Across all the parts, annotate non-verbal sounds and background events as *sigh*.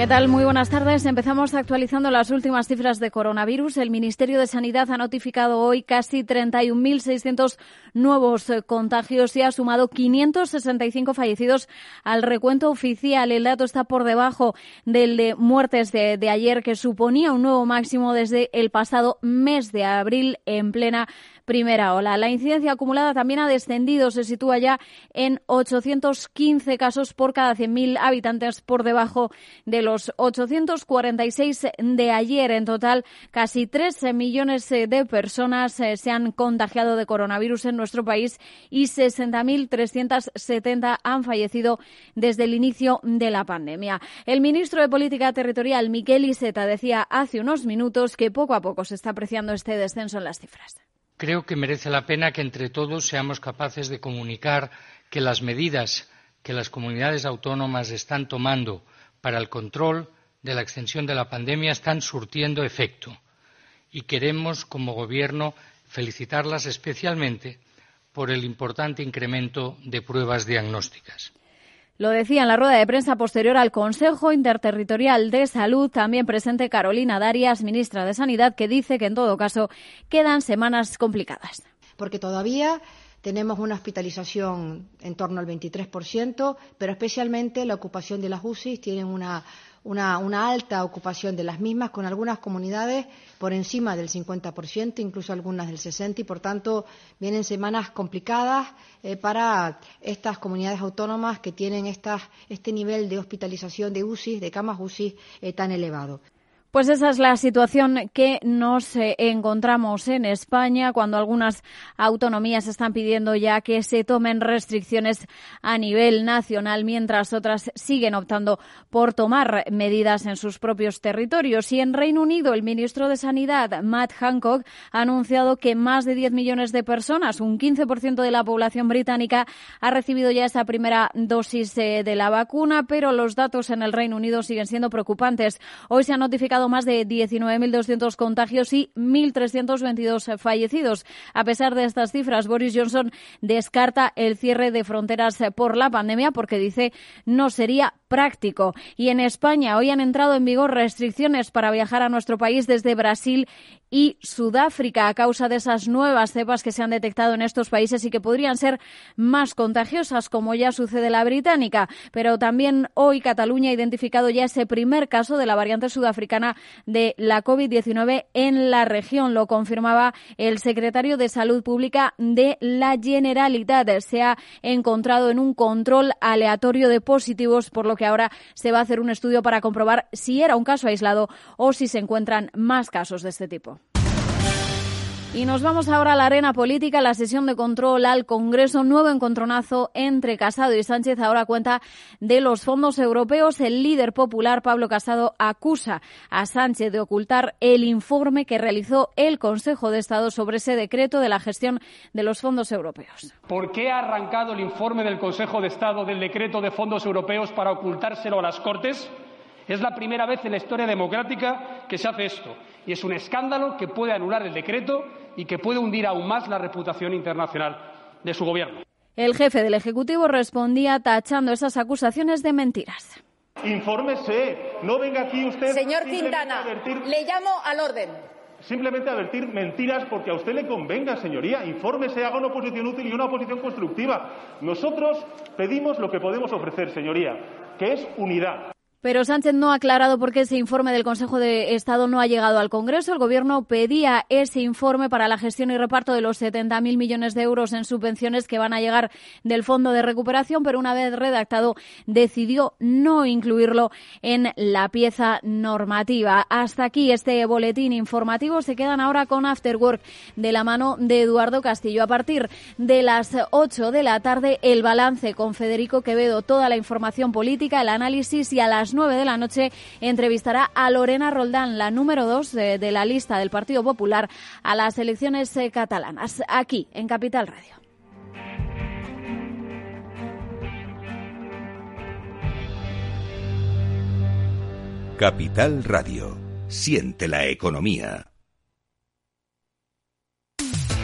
¿Qué tal? Muy buenas tardes. Empezamos actualizando las últimas cifras de coronavirus. El Ministerio de Sanidad ha notificado hoy casi 31.600 nuevos eh, contagios y ha sumado 565 fallecidos al recuento oficial. El dato está por debajo del de muertes de, de ayer, que suponía un nuevo máximo desde el pasado mes de abril en plena primera ola. La incidencia acumulada también ha descendido, se sitúa ya en 815 casos por cada 100.000 habitantes por debajo de los 846 de ayer. En total, casi 3 millones de personas eh, se han contagiado de coronavirus en nuestro país y 60.370 han fallecido desde el inicio de la pandemia. El ministro de Política Territorial, Miquel Iseta, decía hace unos minutos que poco a poco se está apreciando este descenso en las cifras creo que merece la pena que entre todos seamos capaces de comunicar que las medidas que las comunidades autónomas están tomando para el control de la extensión de la pandemia están surtiendo efecto. Y queremos, como Gobierno, felicitarlas especialmente por el importante incremento de pruebas diagnósticas. Lo decía en la rueda de prensa posterior al Consejo Interterritorial de Salud, también presente Carolina Darias, ministra de Sanidad, que dice que en todo caso quedan semanas complicadas. Porque todavía tenemos una hospitalización en torno al 23%, pero especialmente la ocupación de las UCI tiene una una, alta ocupación de las mismas, con algunas comunidades por encima del 50%, incluso algunas del 60%, y por tanto vienen semanas complicadas eh, para estas comunidades autónomas que tienen este nivel de hospitalización de UCI, de camas UCI eh, tan elevado. Pues esa es la situación que nos eh, encontramos en España cuando algunas autonomías están pidiendo ya que se tomen restricciones a nivel nacional mientras otras siguen optando por tomar medidas en sus propios territorios. Y en Reino Unido el ministro de Sanidad, Matt Hancock, ha anunciado que más de 10 millones de personas, un 15% de la población británica, ha recibido ya esa primera dosis eh, de la vacuna, pero los datos en el Reino Unido siguen siendo preocupantes. Hoy se ha notificado más de 19.200 contagios y 1.322 fallecidos. A pesar de estas cifras, Boris Johnson descarta el cierre de fronteras por la pandemia porque dice no sería práctico. Y en España hoy han entrado en vigor restricciones para viajar a nuestro país desde Brasil y Sudáfrica a causa de esas nuevas cepas que se han detectado en estos países y que podrían ser más contagiosas, como ya sucede la británica. Pero también hoy Cataluña ha identificado ya ese primer caso de la variante sudafricana de la COVID-19 en la región. Lo confirmaba el secretario de Salud Pública de la Generalitat. Se ha encontrado en un control aleatorio de positivos, por lo que ahora se va a hacer un estudio para comprobar si era un caso aislado o si se encuentran más casos de este tipo. Y nos vamos ahora a la arena política, la sesión de control al Congreso, nuevo encontronazo entre Casado y Sánchez. Ahora cuenta de los fondos europeos. El líder popular, Pablo Casado, acusa a Sánchez de ocultar el informe que realizó el Consejo de Estado sobre ese decreto de la gestión de los fondos europeos. ¿Por qué ha arrancado el informe del Consejo de Estado del decreto de fondos europeos para ocultárselo a las Cortes? Es la primera vez en la historia democrática que se hace esto y es un escándalo que puede anular el decreto y que puede hundir aún más la reputación internacional de su gobierno. El jefe del Ejecutivo respondía tachando esas acusaciones de mentiras. Infórmese, no venga aquí usted. Señor Quintana, le llamo al orden. Simplemente advertir mentiras porque a usted le convenga, señoría. Infórmese, haga una oposición útil y una oposición constructiva. Nosotros pedimos lo que podemos ofrecer, señoría, que es unidad. Pero Sánchez no ha aclarado por qué ese informe del Consejo de Estado no ha llegado al Congreso. El Gobierno pedía ese informe para la gestión y reparto de los 70.000 millones de euros en subvenciones que van a llegar del Fondo de Recuperación, pero una vez redactado decidió no incluirlo en la pieza normativa. Hasta aquí este boletín informativo. Se quedan ahora con After Work de la mano de Eduardo Castillo. A partir de las 8 de la tarde, el balance con Federico Quevedo, toda la información política, el análisis y a las 9 de la noche entrevistará a Lorena Roldán, la número 2 de, la lista del Partido Popular a las elecciones eh, catalanas, aquí en Capital Radio. Capital Radio. Siente la economía.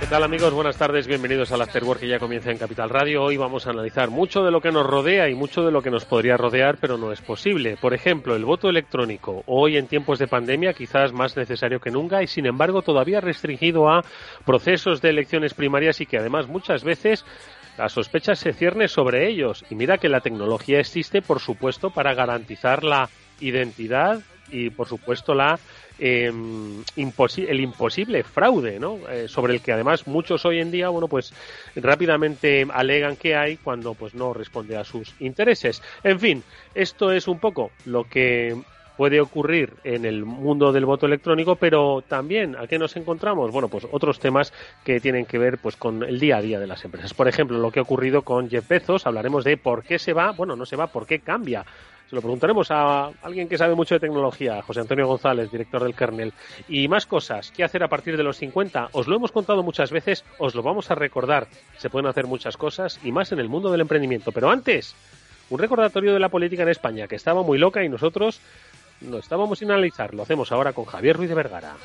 ¿Qué tal amigos? Buenas tardes, bienvenidos al Afterwork que ya comienza en Capital Radio. Hoy vamos a analizar mucho de lo que nos rodea y mucho de lo que nos podría rodear, pero no es posible. Por ejemplo, el voto electrónico, hoy en tiempos de pandemia quizás más necesario que nunca y sin embargo todavía restringido a procesos de elecciones primarias y que además muchas veces la sospecha se cierne sobre ellos. Y mira que la tecnología existe, por supuesto, para garantizar la identidad y, por supuesto, la eh, el imposible fraude, ¿no? Eh, sobre el que además muchos hoy en día, bueno, pues rápidamente alegan que hay cuando pues no responde a sus intereses. En fin, esto es un poco lo que puede ocurrir en el mundo del voto electrónico, pero también a qué nos encontramos, bueno, pues otros temas que tienen que ver pues con el día a día de las empresas. Por ejemplo, lo que ha ocurrido con Jeff Bezos, hablaremos de por qué se va, bueno, no se va, por qué cambia se lo preguntaremos a alguien que sabe mucho de tecnología, José Antonio González, director del kernel. Y más cosas, ¿qué hacer a partir de los 50? Os lo hemos contado muchas veces, os lo vamos a recordar. Se pueden hacer muchas cosas y más en el mundo del emprendimiento. Pero antes, un recordatorio de la política en España, que estaba muy loca y nosotros no estábamos sin analizar. Lo hacemos ahora con Javier Ruiz de Vergara.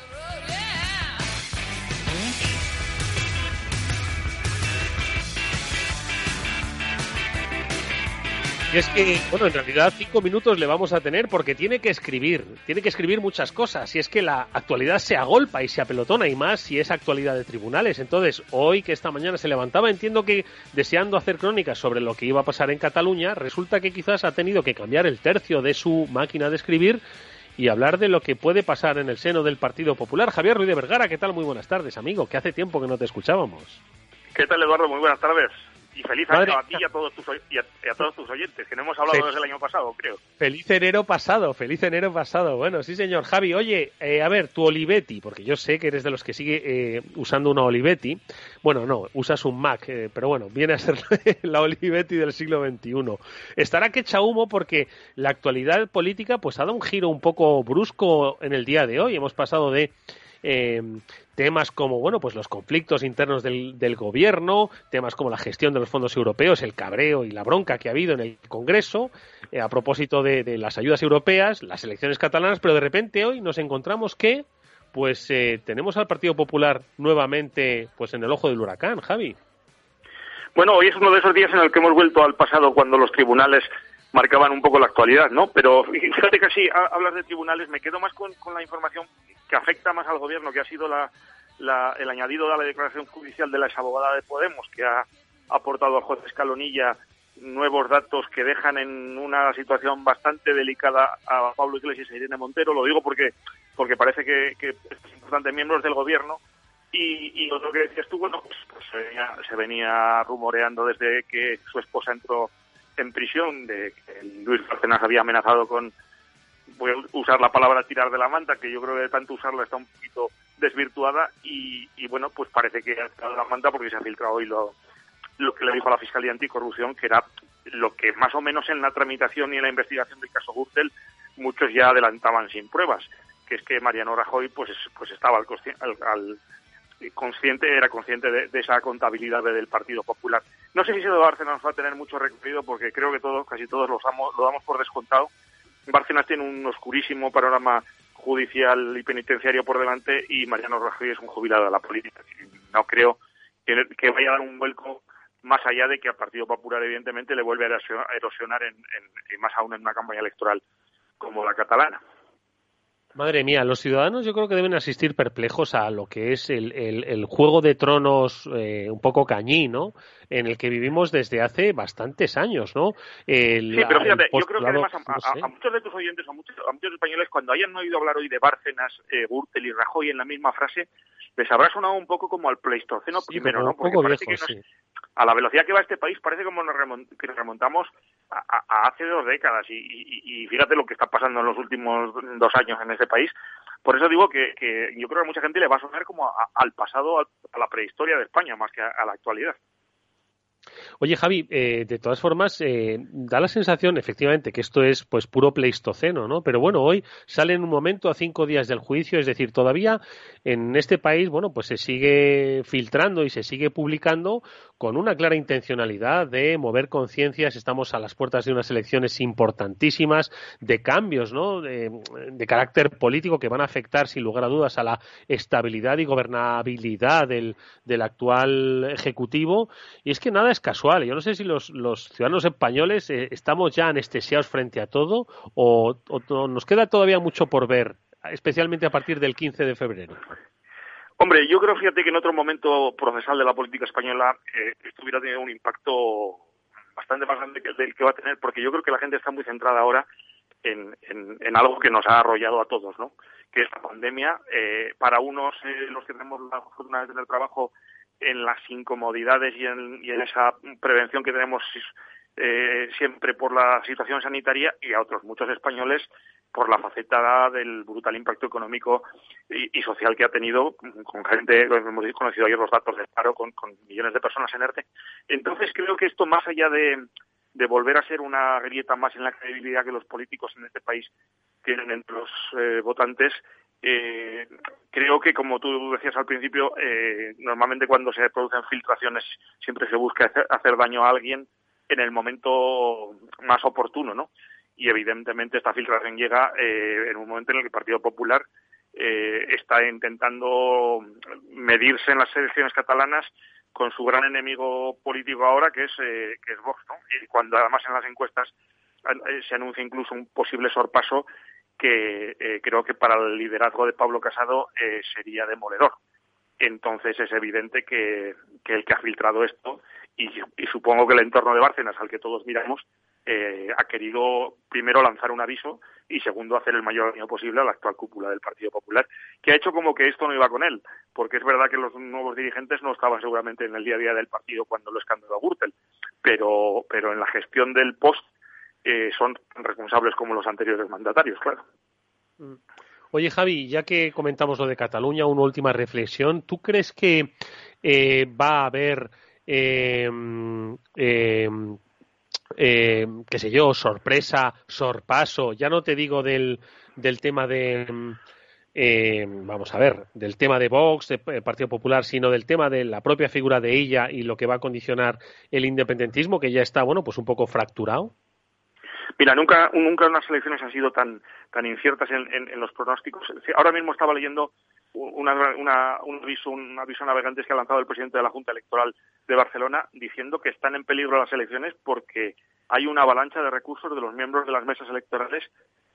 Y es que, bueno, en realidad cinco minutos le vamos a tener porque tiene que escribir, tiene que escribir muchas cosas. Y es que la actualidad se agolpa y se apelotona y más si es actualidad de tribunales. Entonces, hoy que esta mañana se levantaba, entiendo que deseando hacer crónicas sobre lo que iba a pasar en Cataluña, resulta que quizás ha tenido que cambiar el tercio de su máquina de escribir y hablar de lo que puede pasar en el seno del Partido Popular. Javier Ruiz de Vergara, ¿qué tal? Muy buenas tardes, amigo, que hace tiempo que no te escuchábamos. ¿Qué tal, Eduardo? Muy buenas tardes. Y feliz año a ti y a, todos tus, y, a, todos tus oyentes, que no hemos hablado desde el año pasado, creo. Feliz enero pasado, feliz enero pasado. Bueno, sí, señor. Javi, oye, eh, a ver, tu Olivetti, porque yo sé que eres de los que sigue eh, usando una Olivetti. Bueno, no, usas un Mac, eh, pero bueno, viene a ser *laughs* la Olivetti del siglo XXI. Estará que echa humo porque la actualidad política pues ha dado un giro un poco brusco en el día de hoy. Hemos pasado de eh, temas como bueno pues los conflictos internos del, gobierno temas como la gestión de los fondos europeos el cabreo y la bronca que ha habido en el Congreso eh, a propósito de, las ayudas europeas las elecciones catalanas pero de repente hoy nos encontramos que pues eh, tenemos al Partido Popular nuevamente pues en el ojo del huracán Javi bueno hoy es uno de esos días en el que hemos vuelto al pasado cuando los tribunales marcaban un poco la actualidad, ¿no? Pero fíjate que así hablas de tribunales, me quedo más con la información que afecta más al gobierno, que ha sido la, la, el añadido de la declaración judicial de la exabogada de Podemos, que ha aportado al juez Escalonilla nuevos datos que dejan en una situación bastante delicada a Pablo Iglesias y Irene Montero. Lo digo porque, porque parece que, que es importante miembros del gobierno. Y, y otro que decías tú, bueno, pues, pues se, venía, se venía rumoreando desde que su esposa entró en prisión, de que Luis Bárcenas había amenazado con, voy a usar la palabra tirar de la manta, que yo creo que de tanto usarla está un poquito desvirtuada y, y bueno, pues parece que ha tirado la manta porque se ha filtrado hoy lo, lo que le dijo la Fiscalía Anticorrupción, que era lo que más o menos en la tramitación y en la investigación del caso Gürtel muchos ya adelantaban sin pruebas, que es que Mariano Rajoy pues, pues estaba al, al, consciente, era consciente de, esa contabilidad del Partido Popular. No sé si ese de Bárcenas va a tener mucho recorrido porque creo que todos, casi todos lo damos, lo damos por descontado. Bárcenas tiene un oscurísimo panorama judicial y penitenciario por delante y Mariano Rajoy es un jubilado de la política. No creo que, que vaya a dar un vuelco más allá de que al Partido Popular evidentemente le vuelve a erosionar en, en, y más aún en una campaña electoral como la catalana. Madre mía, los ciudadanos yo creo que deben asistir perplejos a lo que es el, el, juego de tronos eh, un poco cañí, ¿no? En el que vivimos desde hace bastantes años, ¿no? sí, pero fíjate, yo creo que además a, muchos de tus oyentes, a muchos, a muchos españoles, cuando hayan oído hablar hoy de Bárcenas, eh, Gürtel y Rajoy en la misma frase, les habrá sonado un poco como al Pleistoceno primero, ¿no? Porque parece que a la velocidad que va este país parece como nos que nos remontamos a, hace dos décadas y, fíjate lo que está pasando en los últimos dos años en ese país. Por eso digo que, yo creo que a mucha gente le va a sonar como al pasado, a, la prehistoria de España, más que a la actualidad. Oye, Javi, eh, de todas formas, eh, da la sensación, efectivamente, que esto es pues puro pleistoceno, ¿no? Pero bueno, hoy sale en un momento a cinco días del juicio, es decir, todavía en este país, bueno, pues se sigue filtrando y se sigue publicando con una clara intencionalidad de mover conciencias. Estamos a las puertas de unas elecciones importantísimas, de cambios, ¿no? De, carácter político que van a afectar, sin lugar a dudas, a la estabilidad y gobernabilidad del, del actual ejecutivo. Y es que nada es casual. Yo no sé si los, ciudadanos españoles eh, estamos ya anestesiados frente a todo o, nos queda todavía mucho por ver, especialmente a partir del 15 de febrero. Hombre, yo creo, fíjate, que en otro momento procesal de la política española eh, esto hubiera tenido un impacto bastante más grande que el del que va a tener, porque yo creo que la gente está muy centrada ahora en, en, algo que nos ha arrollado a todos, ¿no? Que es la pandemia. Eh, para unos, eh, los que tenemos la fortuna de tener trabajo en las incomodidades y en, y en esa prevención que tenemos eh, siempre por la situación sanitaria y a otros muchos españoles por la faceta del brutal impacto económico y, social que ha tenido con gente, hemos conocido ayer los datos del paro, con, millones de personas en ERTE. Entonces creo que esto, más allá de, de volver a ser una grieta más en la credibilidad que los políticos en este país tienen entre los eh, votantes, eh, creo que, como tú decías al principio, eh, normalmente cuando se producen filtraciones siempre se busca hacer, daño a alguien en el momento más oportuno, ¿no? Y evidentemente esta filtración llega eh, en un momento en el que el Partido Popular eh, está intentando medirse en las elecciones catalanas con su gran enemigo político ahora, que es, eh, que es Vox, ¿no? Y cuando además en las encuestas eh, se anuncia incluso un posible sorpaso que eh, creo que para el liderazgo de Pablo Casado eh, sería demoledor. Entonces es evidente que, el que ha filtrado esto, y, supongo que el entorno de Bárcenas al que todos miramos, eh, ha querido primero lanzar un aviso y segundo hacer el mayor daño posible a la actual cúpula del Partido Popular, que ha hecho como que esto no iba con él, porque es verdad que los nuevos dirigentes no estaban seguramente en el día a día del partido cuando lo escandaló a Gürtel, pero, pero en la gestión del post eh, son responsables como los anteriores mandatarios, claro. Mm. Oye, Javi, ya que comentamos lo de Cataluña, una última reflexión. ¿Tú crees que eh, va a haber, eh, eh, qué sé yo, sorpresa, sorpaso? Ya no te digo del, del tema de, vamos a ver, del tema de Vox, del Partido Popular, sino del tema de la propia figura de ella y lo que va a condicionar el independentismo, que ya está, bueno, pues un poco fracturado. Mira, nunca, nunca unas elecciones han sido tan, tan inciertas en, los pronósticos. Ahora mismo estaba leyendo un, aviso, un aviso navegantes que ha lanzado el presidente de la Junta Electoral de Barcelona diciendo que están en peligro las elecciones porque hay una avalancha de recursos de los miembros de las mesas electorales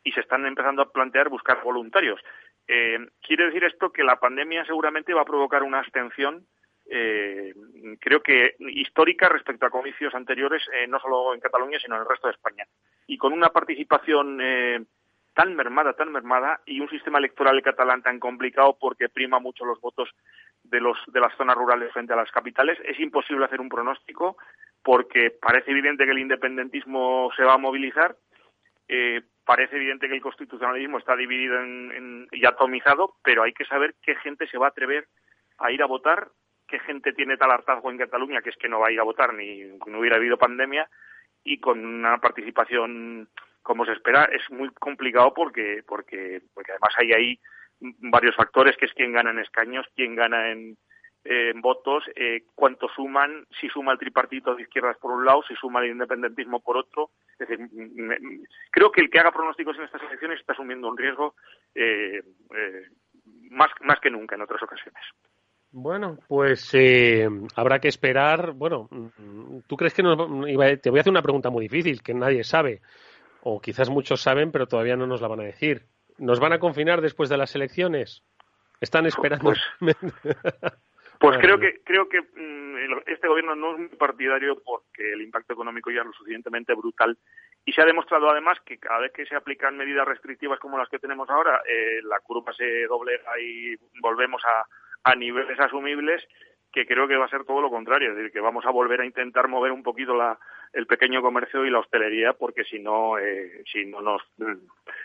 y se están empezando a plantear buscar voluntarios. Eh, quiere decir esto que la pandemia seguramente va a provocar una abstención eh, creo que histórica respecto a comicios anteriores, eh, no solo en Cataluña, sino en el resto de España. Y con una participación eh, tan mermada, tan mermada, y un sistema electoral catalán tan complicado porque prima mucho los votos de, los, de las zonas rurales frente a las capitales, es imposible hacer un pronóstico porque parece evidente que el independentismo se va a movilizar, eh, parece evidente que el constitucionalismo está dividido en, y atomizado, pero hay que saber qué gente se va a atrever a ir a votar qué gente tiene tal hartazgo en Cataluña que es que no va a ir a votar ni no hubiera habido pandemia y con una participación como se espera es muy complicado porque porque porque además hay ahí varios factores que es quién gana en escaños, quién gana en, votos, eh, cuánto suman, si suma el tripartito de izquierdas por un lado, si suma el independentismo por otro. Es decir, creo que el que haga pronósticos en estas elecciones está asumiendo un riesgo eh, eh, más, más que nunca en otras ocasiones. Bueno, pues eh, habrá que esperar. Bueno, ¿tú crees que no, te voy a hacer una pregunta muy difícil que nadie sabe, o quizás muchos saben, pero todavía no nos la van a decir? ¿Nos van a confinar después de las elecciones? ¿Están esperando? Pues, *laughs* pues creo que creo que mm, este gobierno no es muy partidario porque el impacto económico ya es lo suficientemente brutal y se ha demostrado además que cada vez que se aplican medidas restrictivas como las que tenemos ahora, eh, la curva se doblega y volvemos a, a niveles asumibles que creo que va a ser todo lo contrario, es decir, que vamos a volver a intentar mover un poquito la, el pequeño comercio y la hostelería, porque si no, eh, si no nos,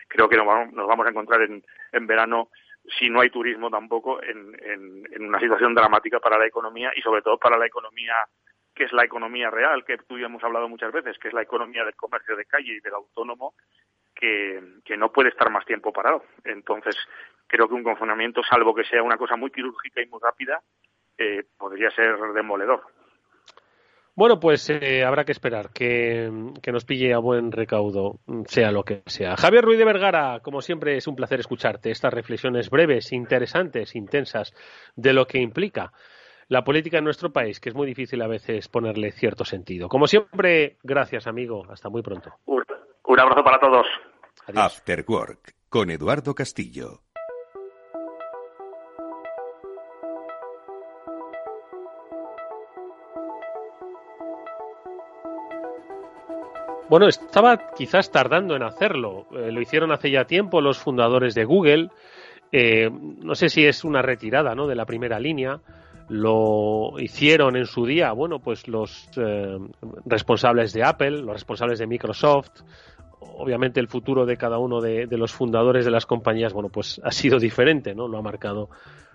creo que nos vamos, a encontrar en, en verano, si no hay turismo tampoco, en, en, una situación dramática para la economía y sobre todo para la economía que es la economía real, que tú y hemos hablado muchas veces, que es la economía del comercio de calle y del autónomo, que, que no puede estar más tiempo parado. Entonces, creo que un confinamiento, salvo que sea una cosa muy quirúrgica y muy rápida, eh, podría ser demoledor. Bueno, pues eh, habrá que esperar que, que, nos pille a buen recaudo, sea lo que sea. Javier Ruiz de Vergara, como siempre, es un placer escucharte. Estas reflexiones breves, interesantes, intensas, de lo que implica la política en nuestro país, que es muy difícil a veces ponerle cierto sentido. Como siempre, gracias, amigo. Hasta muy pronto. Un, un abrazo para todos. Adiós. After Work, con Eduardo Castillo. Bueno, estaba quizás tardando en hacerlo. Eh, lo hicieron hace ya tiempo los fundadores de Google. Eh, no sé si es una retirada ¿no? de la primera línea. Lo hicieron en su día, bueno, pues los eh, responsables de Apple, los responsables de Microsoft. Obviamente el futuro de cada uno de, de los fundadores de las compañías, bueno, pues ha sido diferente, ¿no? Lo ha marcado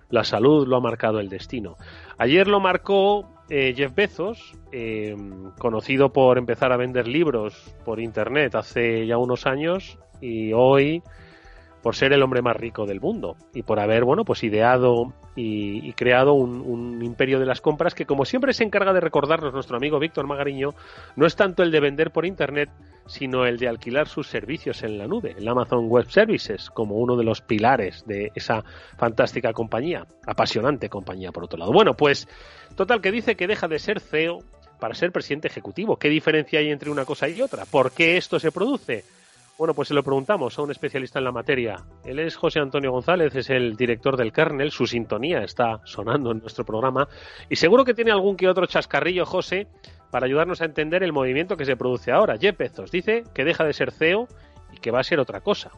la salud, lo ha marcado el destino. Ayer lo marcó eh, Jeff Bezos, eh, conocido por empezar a vender libros por Internet hace ya unos años y hoy por ser el hombre más rico del mundo y por haber, bueno, pues ideado y, creado un, imperio de las compras que, como siempre se encarga de recordarnos nuestro amigo Víctor Magariño, no es tanto el de vender por Internet, sino el de alquilar sus servicios en la nube, el Amazon Web Services, como uno de los pilares de esa fantástica compañía, apasionante compañía, por otro lado. Bueno, pues, total, que dice que deja de ser CEO para ser presidente ejecutivo. ¿Qué diferencia hay entre una cosa y otra? ¿Por qué esto se produce? Bueno, pues se lo preguntamos a un especialista en la materia. Él es José Antonio González, es el director del kernel, su sintonía está sonando en nuestro programa y seguro que tiene algún que otro chascarrillo, José, para ayudarnos a entender el movimiento que se produce ahora. Jeff Bezos dice que deja de ser CEO y que va a ser otra cosa.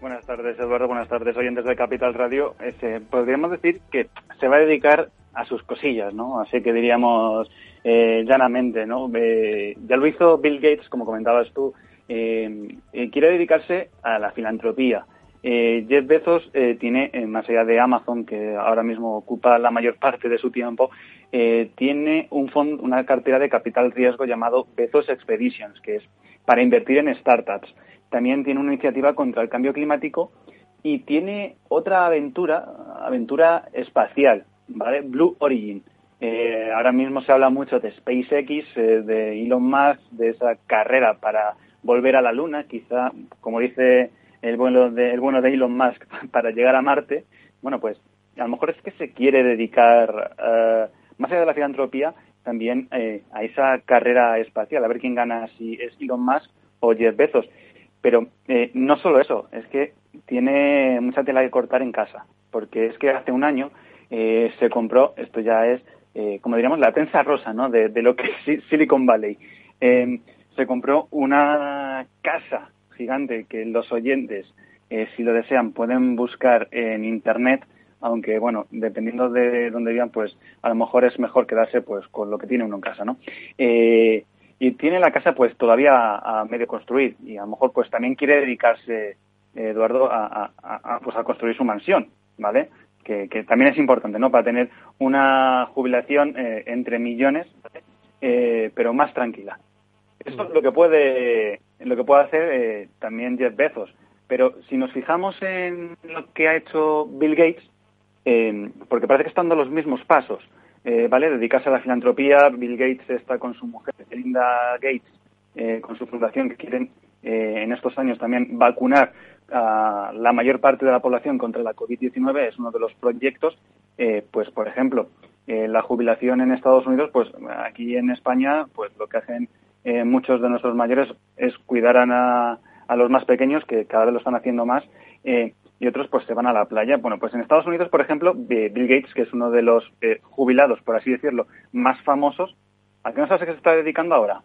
Buenas tardes, Eduardo. Buenas tardes, oyentes de Capital Radio. Este, podríamos decir que se va a dedicar a sus cosillas, ¿no? Así que diríamos eh, llanamente, ¿no? Eh, ya lo hizo Bill Gates, como comentabas tú, eh, quiere dedicarse a la filantropía. Eh, Jeff Bezos eh, tiene, eh, más allá de Amazon, que ahora mismo ocupa la mayor parte de su tiempo, eh, tiene un fondo, una cartera de capital riesgo llamado Bezos Expeditions, que es para invertir en startups. También tiene una iniciativa contra el cambio climático y tiene otra aventura, aventura espacial, ¿vale? Blue Origin. Eh, ahora mismo se habla mucho de SpaceX, de Elon Musk, de esa carrera para volver a la Luna, quizá, como dice el bueno de, el bueno de Elon Musk, *laughs* para llegar a Marte, bueno, pues a lo mejor es que se quiere dedicar, uh, más allá de la filantropía, también eh, a esa carrera espacial, a ver quién gana, si es Elon Musk o Jeff Bezos. Pero eh, no solo eso, es que tiene mucha tela que cortar en casa, porque es que hace un año eh, se compró, esto ya es, eh, como diríamos, la prensa rosa, ¿no?, de, de lo que es Silicon Valley. Eh, se compró una casa gigante que los oyentes, eh, si lo desean, pueden buscar en Internet, aunque, bueno, dependiendo de dónde vivan, pues a lo mejor es mejor quedarse pues con lo que tiene uno en casa, ¿no? Eh, y tiene la casa pues todavía a, medio construir y a lo mejor pues también quiere dedicarse, Eduardo, a, pues a construir su mansión, ¿vale? Que, que, también es importante, ¿no? Para tener una jubilación eh, entre millones, eh, pero más tranquila. Eso es lo que puede, lo que puede hacer eh, también Jeff Bezos. Pero si nos fijamos en lo que ha hecho Bill Gates, eh, porque parece que están dando los mismos pasos, eh, ¿vale? Dedicarse a la filantropía, Bill Gates está con su mujer, Linda Gates, eh, con su fundación, que quieren eh, en estos años también vacunar a la mayor parte de la población contra la COVID-19, es uno de los proyectos. Eh, pues, por ejemplo, eh, la jubilación en Estados Unidos, pues aquí en España, pues lo que hacen muchos de nuestros mayores es cuidar a, a los más pequeños, que cada vez lo están haciendo más, eh, y otros pues se van a la playa. Bueno, pues en Estados Unidos, por ejemplo, Bill Gates, que es uno de los eh, jubilados, por así decirlo, más famosos, ¿a qué no sabes a qué se está dedicando ahora?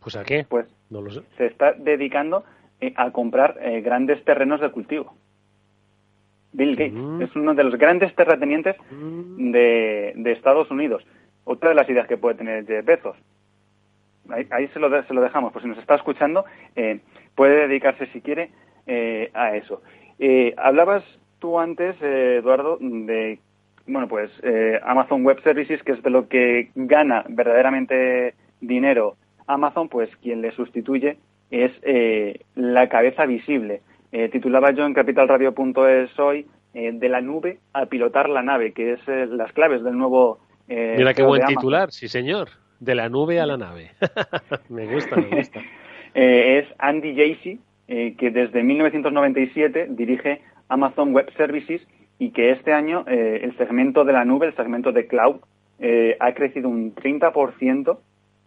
Pues a qué? Pues no lo sé. se está dedicando eh, a comprar eh, grandes terrenos de cultivo. Bill Gates Mm. es uno de los grandes terratenientes de, de Estados Unidos. Otra de las ideas que puede tener Jeff Bezos. Ahí, ahí se, lo, de- se lo dejamos. Pues si nos está escuchando, eh, puede dedicarse, si quiere, eh, a eso. Eh, hablabas tú antes, eh, Eduardo, de bueno, pues eh, Amazon Web Services, que es de lo que gana verdaderamente dinero Amazon, pues quien le sustituye es eh, la cabeza visible. Eh, titulaba yo en capitalradio.es hoy de la nube a pilotar la nave, que es las claves del nuevo. eh, Mira qué buen titular, sí señor. De la nube a la nave. *laughs* me gusta, me gusta. *laughs* Es Andy Jassy, eh, que desde 1997 dirige Amazon Web Services y que este año eh, el segmento de la nube, el segmento de cloud, eh, ha crecido un 30%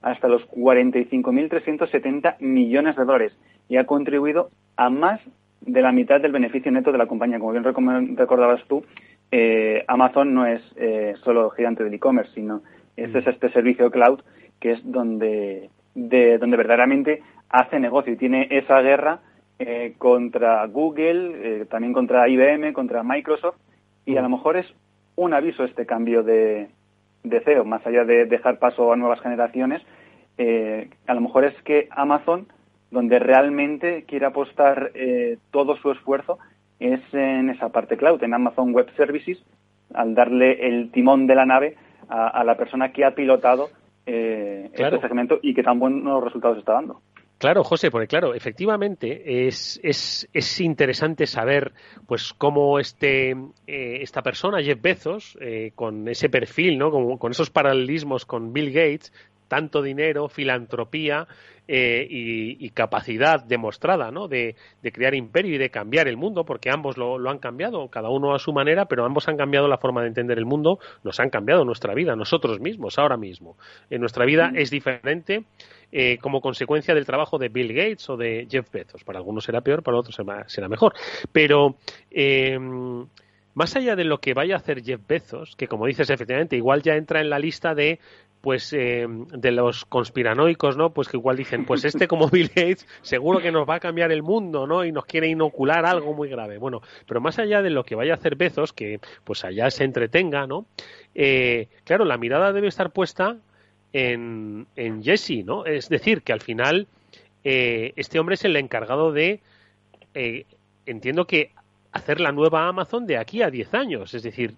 hasta los 45.370 millones de dólares y ha contribuido a más de la mitad del beneficio neto de la compañía. Como bien recordabas tú, eh, Amazon no es eh, solo gigante del e-commerce, sino este es este servicio cloud que es donde, de, donde verdaderamente hace negocio y tiene esa guerra eh, contra Google, eh, también contra IBM, contra Microsoft y a lo mejor es un aviso este cambio de, de CEO, más allá de dejar paso a nuevas generaciones, eh, a lo mejor es que Amazon, donde realmente quiere apostar eh, todo su esfuerzo, es en esa parte cloud, en Amazon Web Services, al darle el timón de la nave a, a la persona que ha pilotado eh, Claro. este segmento y que tan buenos resultados está dando. Claro, José, porque claro, efectivamente es, es, es interesante saber pues cómo este, eh, esta persona, Jeff Bezos, eh, con ese perfil, ¿no? Con, con esos paralelismos con Bill Gates, tanto dinero, filantropía eh, y, y capacidad demostrada ¿no? de, de crear imperio y de cambiar el mundo, porque ambos lo, lo han cambiado, cada uno a su manera, pero ambos han cambiado la forma de entender el mundo, nos han cambiado nuestra vida, nosotros mismos, ahora mismo. En nuestra vida es diferente eh, como consecuencia del trabajo de Bill Gates o de Jeff Bezos. Para algunos será peor, para otros será, será mejor. Pero eh, más allá de lo que vaya a hacer Jeff Bezos, que como dices efectivamente, igual ya entra en la lista de pues eh, de los conspiranoicos, ¿no? Pues que igual dicen, pues este como *laughs* Bill Gates seguro que nos va a cambiar el mundo, ¿no? Y nos quiere inocular algo muy grave. Bueno, pero más allá de lo que vaya a hacer Bezos, que pues allá se entretenga, ¿no? Eh, claro, la mirada debe estar puesta en, en Jesse, ¿no? Es decir, que al final eh, este hombre es el encargado de, eh, entiendo que hacer la nueva Amazon de aquí a 10 años. Es decir,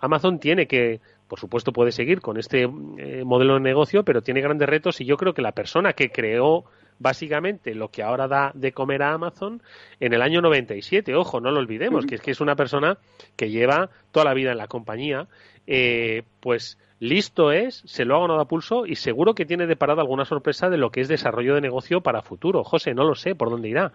Amazon tiene que, por supuesto, puede seguir con este eh, modelo de negocio, pero tiene grandes retos y yo creo que la persona que creó básicamente lo que ahora da de comer a Amazon en el año 97, ojo, no lo olvidemos, que es que es una persona que lleva toda la vida en la compañía, eh, pues listo es, se lo ha ganado a pulso y seguro que tiene de parada alguna sorpresa de lo que es desarrollo de negocio para futuro. José, no lo sé por dónde irá.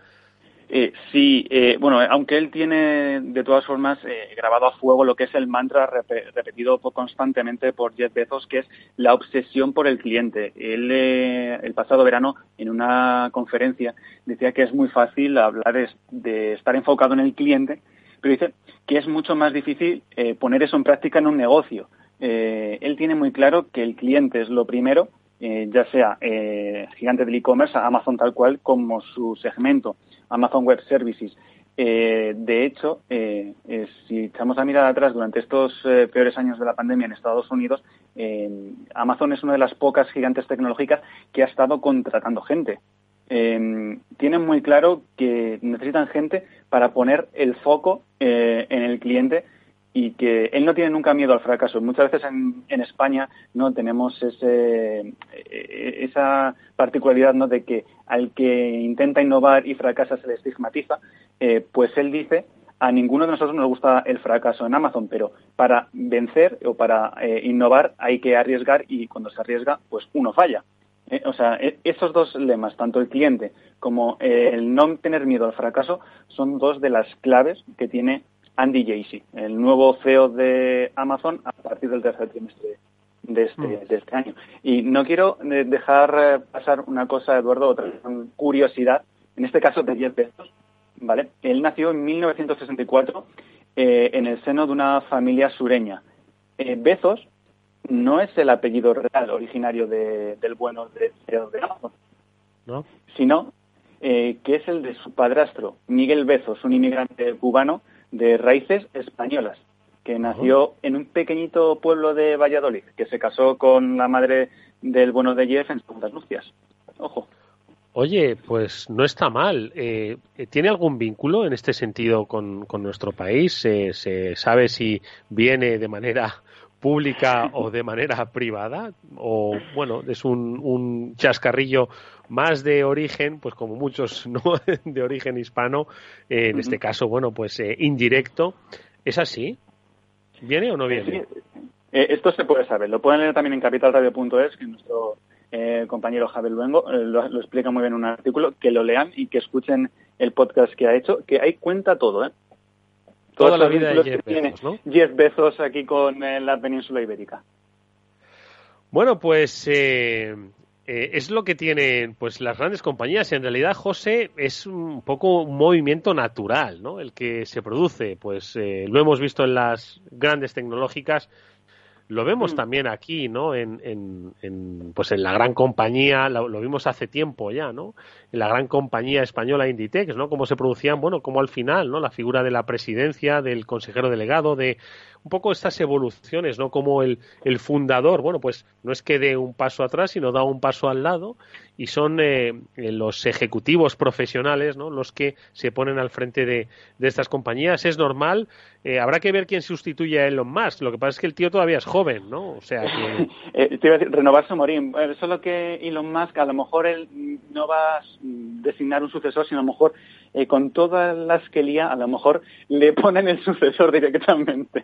Eh, sí, eh, bueno, aunque él tiene de todas formas eh, grabado a fuego lo que es el mantra rep repetido constantemente por Jeff Bezos, que es la obsesión por el cliente. Él eh, el pasado verano en una conferencia decía que es muy fácil hablar de, estar enfocado en el cliente, pero dice que es mucho más difícil eh, poner eso en práctica en un negocio. Eh, él tiene muy claro que el cliente es lo primero, eh, ya sea eh, gigante del e-commerce, Amazon tal cual, como su segmento, Amazon Web Services. Eh, de hecho, eh, eh, si echamos la mirada atrás durante estos eh, peores años de la pandemia en Estados Unidos, eh, Amazon es una de las pocas gigantes tecnológicas que ha estado contratando gente. Tienen muy claro que necesitan gente para poner el foco en el cliente y que él no tiene nunca miedo al fracaso. Muchas veces en, en España no tenemos ese, esa particularidad ¿no? de que al que intenta innovar y fracasa se le estigmatiza, eh, pues él dice a ninguno de nosotros nos gusta el fracaso en Amazon, pero para vencer o para eh, innovar hay que arriesgar y cuando se arriesga, pues uno falla. Eh, o sea, esos dos lemas, tanto el cliente como eh, el no tener miedo al fracaso, son dos de las claves que tiene Andy Jassy, el nuevo CEO de Amazon a partir del tercer trimestre de este, mm. de este año. Y no quiero eh, dejar eh, pasar una cosa, Eduardo, otra curiosidad, en este caso de Jeff Bezos, ¿vale? Él nació en 1964 eh, en el seno de una familia sureña. Bezos no es el apellido real originario del bueno de, de Amazon, ¿no? sino que es el de su padrastro, Miguel Bezos, un inmigrante cubano de raíces españolas que nació en un pequeñito pueblo de Valladolid, que se casó con la madre del bueno de Jeff en segundas nupcias. Ojo. Oye, pues no está mal. Eh, ¿Tiene algún vínculo en este sentido con, nuestro país? ¿Se sabe si viene de manera pública o de manera privada? ¿O, bueno, es un, chascarrillo más de origen, pues como muchos, *laughs* ¿no? de origen hispano, en este caso, bueno, pues eh, indirecto? ¿Es así? ¿Viene o no viene? Eh, esto se puede saber. Lo pueden leer también en capitalradio.es, que nuestro eh, compañero Javier Luengo eh, lo, explica muy bien en un artículo. Que lo lean y que escuchen el podcast que ha hecho, que ahí cuenta todo, ¿eh? Toda la vida de Jeff Bezos, ¿no? Jeff Bezos aquí con la península ibérica. Bueno, pues eh, es lo que tienen pues las grandes compañías. En realidad, José, es un poco un movimiento natural, ¿no? El que se produce. Pues eh, lo hemos visto en las grandes tecnológicas, lo vemos mm. también aquí, ¿no? En, en, pues en la gran compañía, lo, lo, vimos hace tiempo ya, ¿no? En la gran compañía española Inditex, ¿no? Cómo se producían, bueno, como al final, ¿no? La figura de la presidencia, del consejero delegado, de un poco estas evoluciones, ¿no? Como el, el fundador, bueno, pues no es que dé un paso atrás, sino da un paso al lado y son eh, eh, los ejecutivos profesionales, ¿no? Los que se ponen al frente de, de estas compañías. Es normal, eh, habrá que ver quién sustituye a Elon Musk. Lo que pasa es que el tío todavía es joven, ¿no? O sea que... *laughs* te iba a decir, renovarse o morir. Solo que Elon Musk, a lo mejor él no va a designar un sucesor, sino a lo mejor eh, con todas las que lía, a lo mejor le *laughs* ponen el sucesor directamente.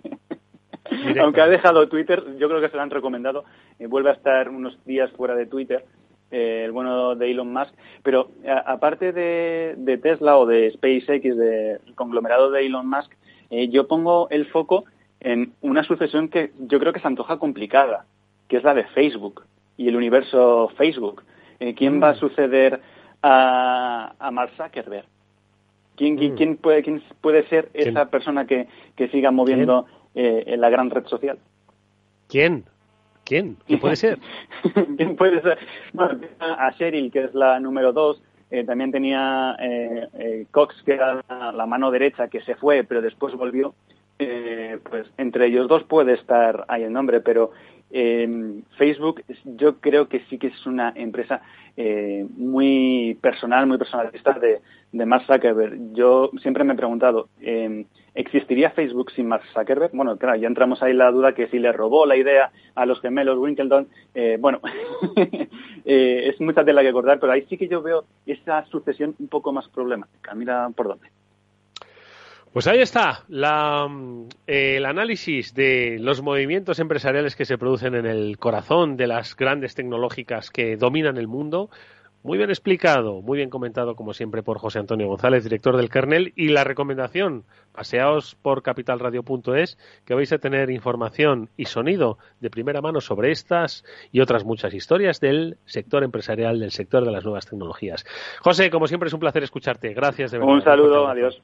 Aunque ha dejado Twitter, yo creo que se lo han recomendado, eh, vuelve a estar unos días fuera de Twitter, eh, el bueno de Elon Musk, pero aparte de, Tesla o de SpaceX, del conglomerado de Elon Musk, yo pongo el foco en una sucesión que yo creo que se antoja complicada, que es la de Facebook y el universo Facebook. ¿Quién va a mm. suceder a, a Mark Zuckerberg? ¿Quién, mm. quién, puede, quién puede ser esa persona que, que siga moviendo eh, en la gran red social? ¿Quién? ¿Quién? ¿Quién puede ser? *laughs* ¿Quién puede ser? Bueno, a Cheryl, que es la número dos. Eh, también tenía eh, eh, Cox, que era la, mano derecha, que se fue, pero después volvió. pues entre ellos dos puede estar ahí el nombre, pero Facebook yo creo que sí que es una empresa eh, muy personal, muy personalista de, de Mark Zuckerberg. Yo siempre me he preguntado, eh, ¿existiría Facebook sin Mark Zuckerberg? Bueno, claro, ya entramos ahí la duda que si le robó la idea a los gemelos Winkleton, eh, bueno, *laughs* eh, es mucha tela que acordar, pero ahí sí que yo veo esa sucesión un poco más problemática. Mira por dónde. Pues ahí está eh, el análisis de los movimientos empresariales que se producen en el corazón de las grandes tecnológicas que dominan el mundo. Muy bien explicado, muy bien comentado, como siempre, por José Antonio González, director del Kernel. Y la recomendación, paseaos por capitalradio.es, que vais a tener información y sonido de primera mano sobre estas y otras muchas historias del sector empresarial, del sector de las nuevas tecnologías. José, como siempre, es un placer escucharte. Gracias de verdad. Un saludo, adiós.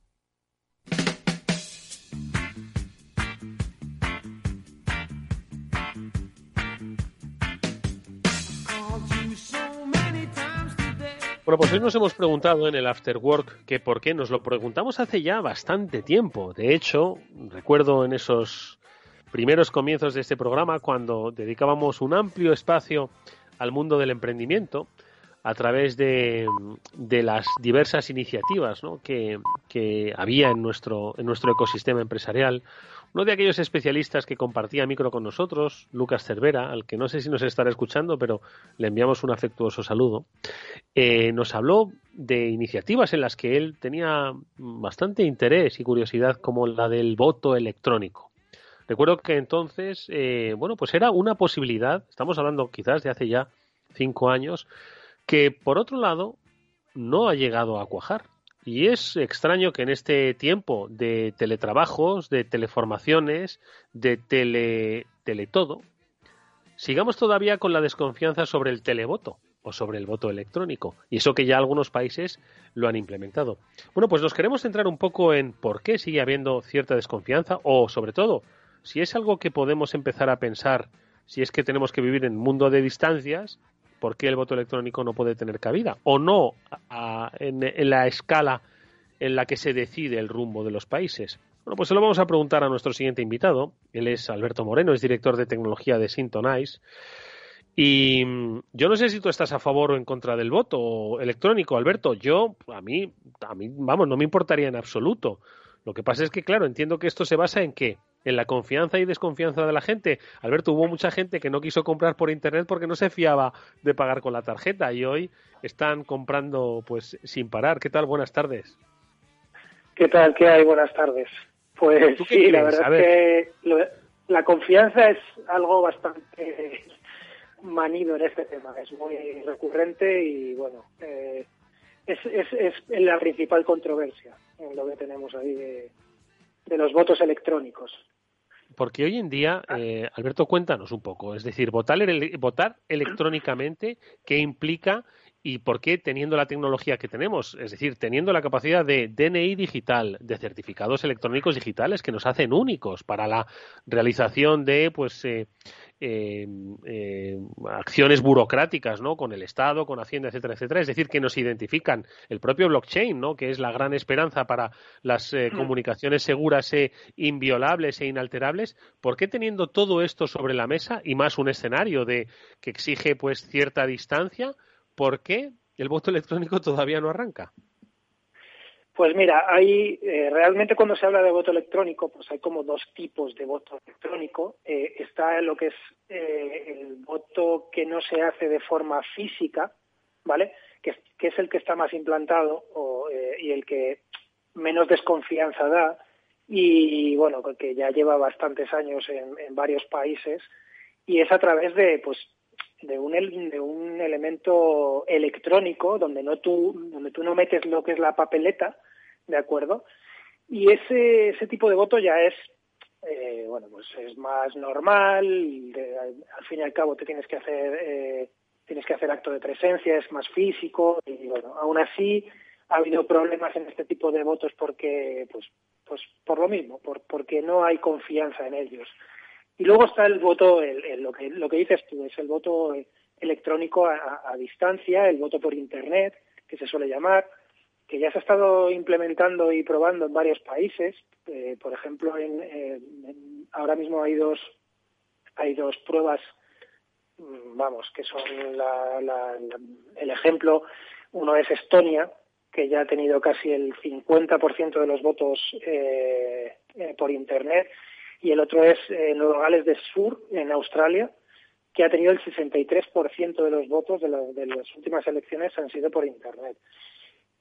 Bueno, pues hoy nos hemos preguntado en el After Work que por qué nos lo preguntamos hace ya bastante tiempo. De hecho, recuerdo en esos primeros comienzos de este programa cuando dedicábamos un amplio espacio al mundo del emprendimiento a través de, las diversas iniciativas que, que, había en nuestro, en nuestro ecosistema empresarial. Uno de aquellos especialistas que compartía micro con nosotros, Lucas Cervera, al que no sé si nos estará escuchando, pero le enviamos un afectuoso saludo, eh, nos habló de iniciativas en las que él tenía bastante interés y curiosidad, como la del voto electrónico. Recuerdo que entonces, eh, bueno, pues era una posibilidad, estamos hablando quizás de hace ya cinco años, que por otro lado no ha llegado a cuajar. Y es extraño que en este tiempo de teletrabajos, de teleformaciones, de tele, teletodo, sigamos todavía con la desconfianza sobre el televoto o sobre el voto electrónico. Y eso que ya algunos países lo han implementado. Bueno, pues nos queremos centrar un poco en por qué sigue habiendo cierta desconfianza o, sobre todo, si es algo que podemos empezar a pensar si es que tenemos que vivir en un mundo de distancias por qué el voto electrónico no puede tener cabida o no en, la escala en la que se decide el rumbo de los países. Bueno, pues se lo vamos a preguntar a nuestro siguiente invitado. Él es Alberto Moreno, es director de tecnología de Sintonize. Y mm, yo no sé si tú estás a favor o en contra del voto electrónico, Alberto. Yo, a mí, a mí, vamos, no me importaría en absoluto. Lo que pasa es que, claro, entiendo que esto se basa en qué? En la confianza y desconfianza de la gente. Alberto, hubo mucha gente que no quiso comprar por Internet porque no se fiaba de pagar con la tarjeta y hoy están comprando pues sin parar. ¿Qué tal? Buenas tardes. ¿Qué tal? ¿Qué hay? Buenas tardes. Pues sí, la verdad es que la confianza es algo bastante *laughs* manido en este tema. Es muy recurrente y bueno, eh, es, es, es la principal controversia en lo que tenemos ahí de, los votos electrónicos. Porque hoy en día, eh, Alberto, cuéntanos un poco. Es decir, votar, votar electrónicamente, ¿qué implica y por qué teniendo la tecnología que tenemos, es decir, teniendo la capacidad de DNI digital, de certificados electrónicos digitales que nos hacen únicos para la realización de pues eh, eh, eh, acciones burocráticas, ¿no? Con el Estado, con Hacienda, etcétera, etcétera. Es decir, que nos identifican el propio blockchain, ¿no? Que es la gran esperanza para las eh, mm. comunicaciones seguras e inviolables e inalterables. ¿Por qué teniendo todo esto sobre la mesa y más un escenario de que exige pues cierta distancia, por qué el voto electrónico todavía no arranca? Pues mira, hay eh, realmente cuando se habla de voto electrónico, pues hay como dos tipos de voto electrónico. Eh, está lo que es eh, el voto que no se hace de forma física, ¿vale? Que, es el que está más implantado y el que menos desconfianza da y bueno, que ya lleva bastantes años en, en varios países y es a través de pues de un, de un elemento electrónico donde no tú donde tú no metes lo que es la papeleta de acuerdo y ese ese tipo de voto ya es eh, bueno pues es más normal al fin y al cabo te tienes que hacer eh, tienes que hacer acto de presencia es más físico y bueno aún así ha habido problemas en este tipo de votos porque pues pues por lo mismo por, porque no hay confianza en ellos y luego está el voto, lo, que, lo que dices tú, es el voto electrónico a, distancia, el voto por Internet, que se suele llamar, que ya se ha estado implementando y probando en varios países. Eh, por ejemplo, en, ahora mismo hay dos, hay dos pruebas, mm, vamos, que son el ejemplo. Uno es Estonia, que ya ha tenido casi el 50% de los votos eh, eh, por Internet y el otro es eh, Nueva Gales del Sur, en Australia, que ha tenido el 63% de los votos de, las últimas elecciones han sido por Internet.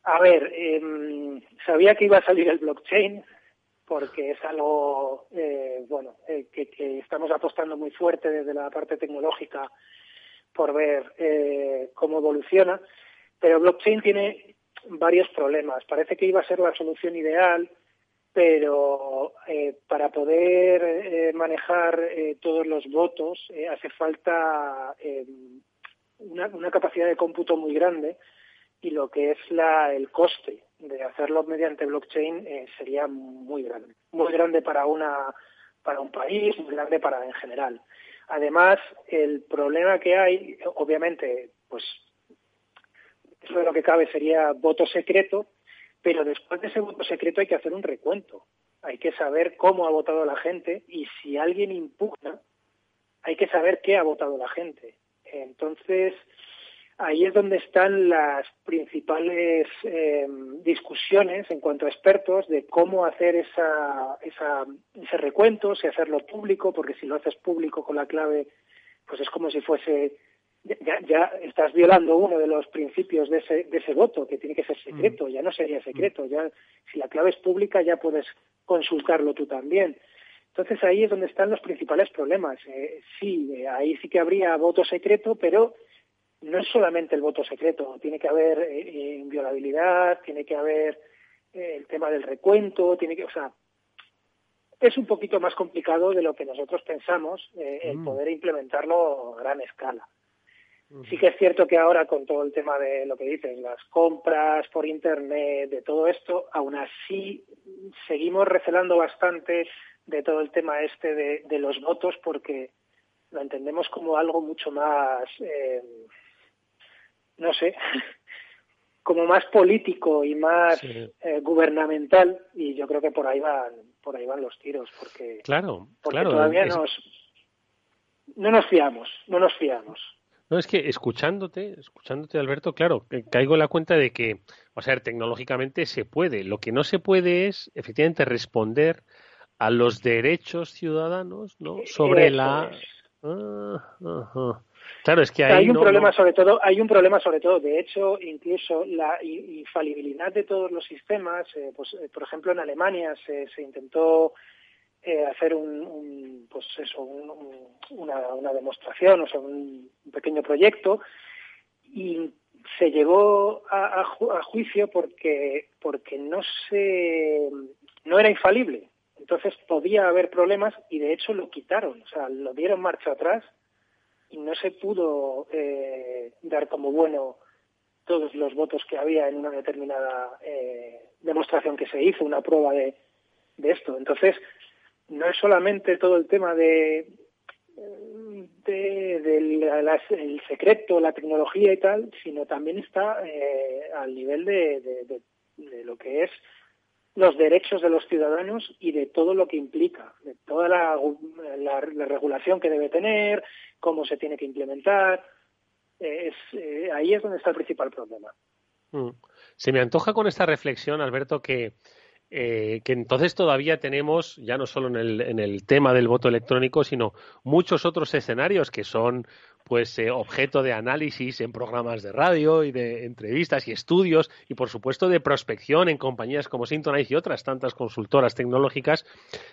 A ver, em, sabía que iba a salir el blockchain porque es algo, eh, bueno, eh, que, estamos apostando muy fuerte desde la parte tecnológica por ver eh, cómo evoluciona, pero blockchain tiene varios problemas. Parece que iba a ser la solución ideal, pero eh, para poder eh, manejar eh, todos los votos hace falta una, una, capacidad de cómputo muy grande y lo que es la, el coste de hacerlo mediante blockchain sería muy grande, muy grande para una para un país, muy grande para en general. Además, el problema que hay, obviamente, pues eso de lo que cabe sería voto secreto, pero después de ese voto secreto hay que hacer un recuento. Hay que saber cómo ha votado la gente y si alguien impugna, hay que saber qué ha votado la gente. Entonces, ahí es donde están las principales eh, discusiones en cuanto a expertos de cómo hacer esa, ese recuento, si hacerlo público, porque si lo haces público con la clave, pues es como si fuese ya, ya estás violando uno de los principios de ese, de ese voto, que tiene que ser secreto, mm. ya no sería secreto, ya si la clave es pública ya puedes consultarlo tú también. Entonces ahí es donde están los principales problemas. Eh, sí, eh, ahí sí que habría voto secreto, pero no es solamente el voto secreto, tiene que haber eh, inviolabilidad, tiene que haber eh, el tema del recuento, tiene que, o sea, es un poquito más complicado de lo que nosotros pensamos el mm. poder implementarlo a gran escala. Sí que es cierto que ahora con todo el tema de lo que dices, las compras por internet, de todo esto, aún así seguimos recelando bastante de todo el tema este de, de los votos porque lo entendemos como algo mucho más eh, no sé, *laughs* como más político y más eh, gubernamental y yo creo que por ahí van por ahí van los tiros porque claro claro todavía nos no nos fiamos no nos fiamos no es que escuchándote escuchándote Alberto claro caigo en la cuenta de que o sea tecnológicamente se puede. Lo que no se puede es efectivamente responder a los derechos ciudadanos no sobre la ah, Claro, es que hay un problema sobre todo, hay un problema sobre todo. De hecho, incluso la infalibilidad de todos los sistemas, eh, pues, eh, por ejemplo, en Alemania se, se intentó eh, hacer un, pues eso, una, una, demostración, o sea, un, pequeño proyecto, y se llevó a, a, juicio porque porque no se no era infalible. Entonces podía haber problemas y de hecho lo quitaron, o sea, lo dieron marcha atrás y no se pudo eh, dar como bueno todos los votos que había en una determinada eh, demostración que se hizo, una prueba de, de esto. Entonces, no es solamente todo el tema de, de, secreto, la tecnología y tal, sino también está eh, al nivel de, de, lo que es los derechos de los ciudadanos y de todo lo que implica, de toda la, la regulación que debe tener, cómo se tiene que implementar. Eh, eh, ahí es donde está el principal problema. Mm. Se me antoja con esta reflexión, Alberto, que, eh, que entonces todavía tenemos, ya no solo en el, en el tema del voto electrónico, sino muchos otros escenarios que son pues eh, objeto de análisis en programas de radio y de entrevistas y estudios y por supuesto de prospección en compañías como Syntonize y otras tantas consultoras tecnológicas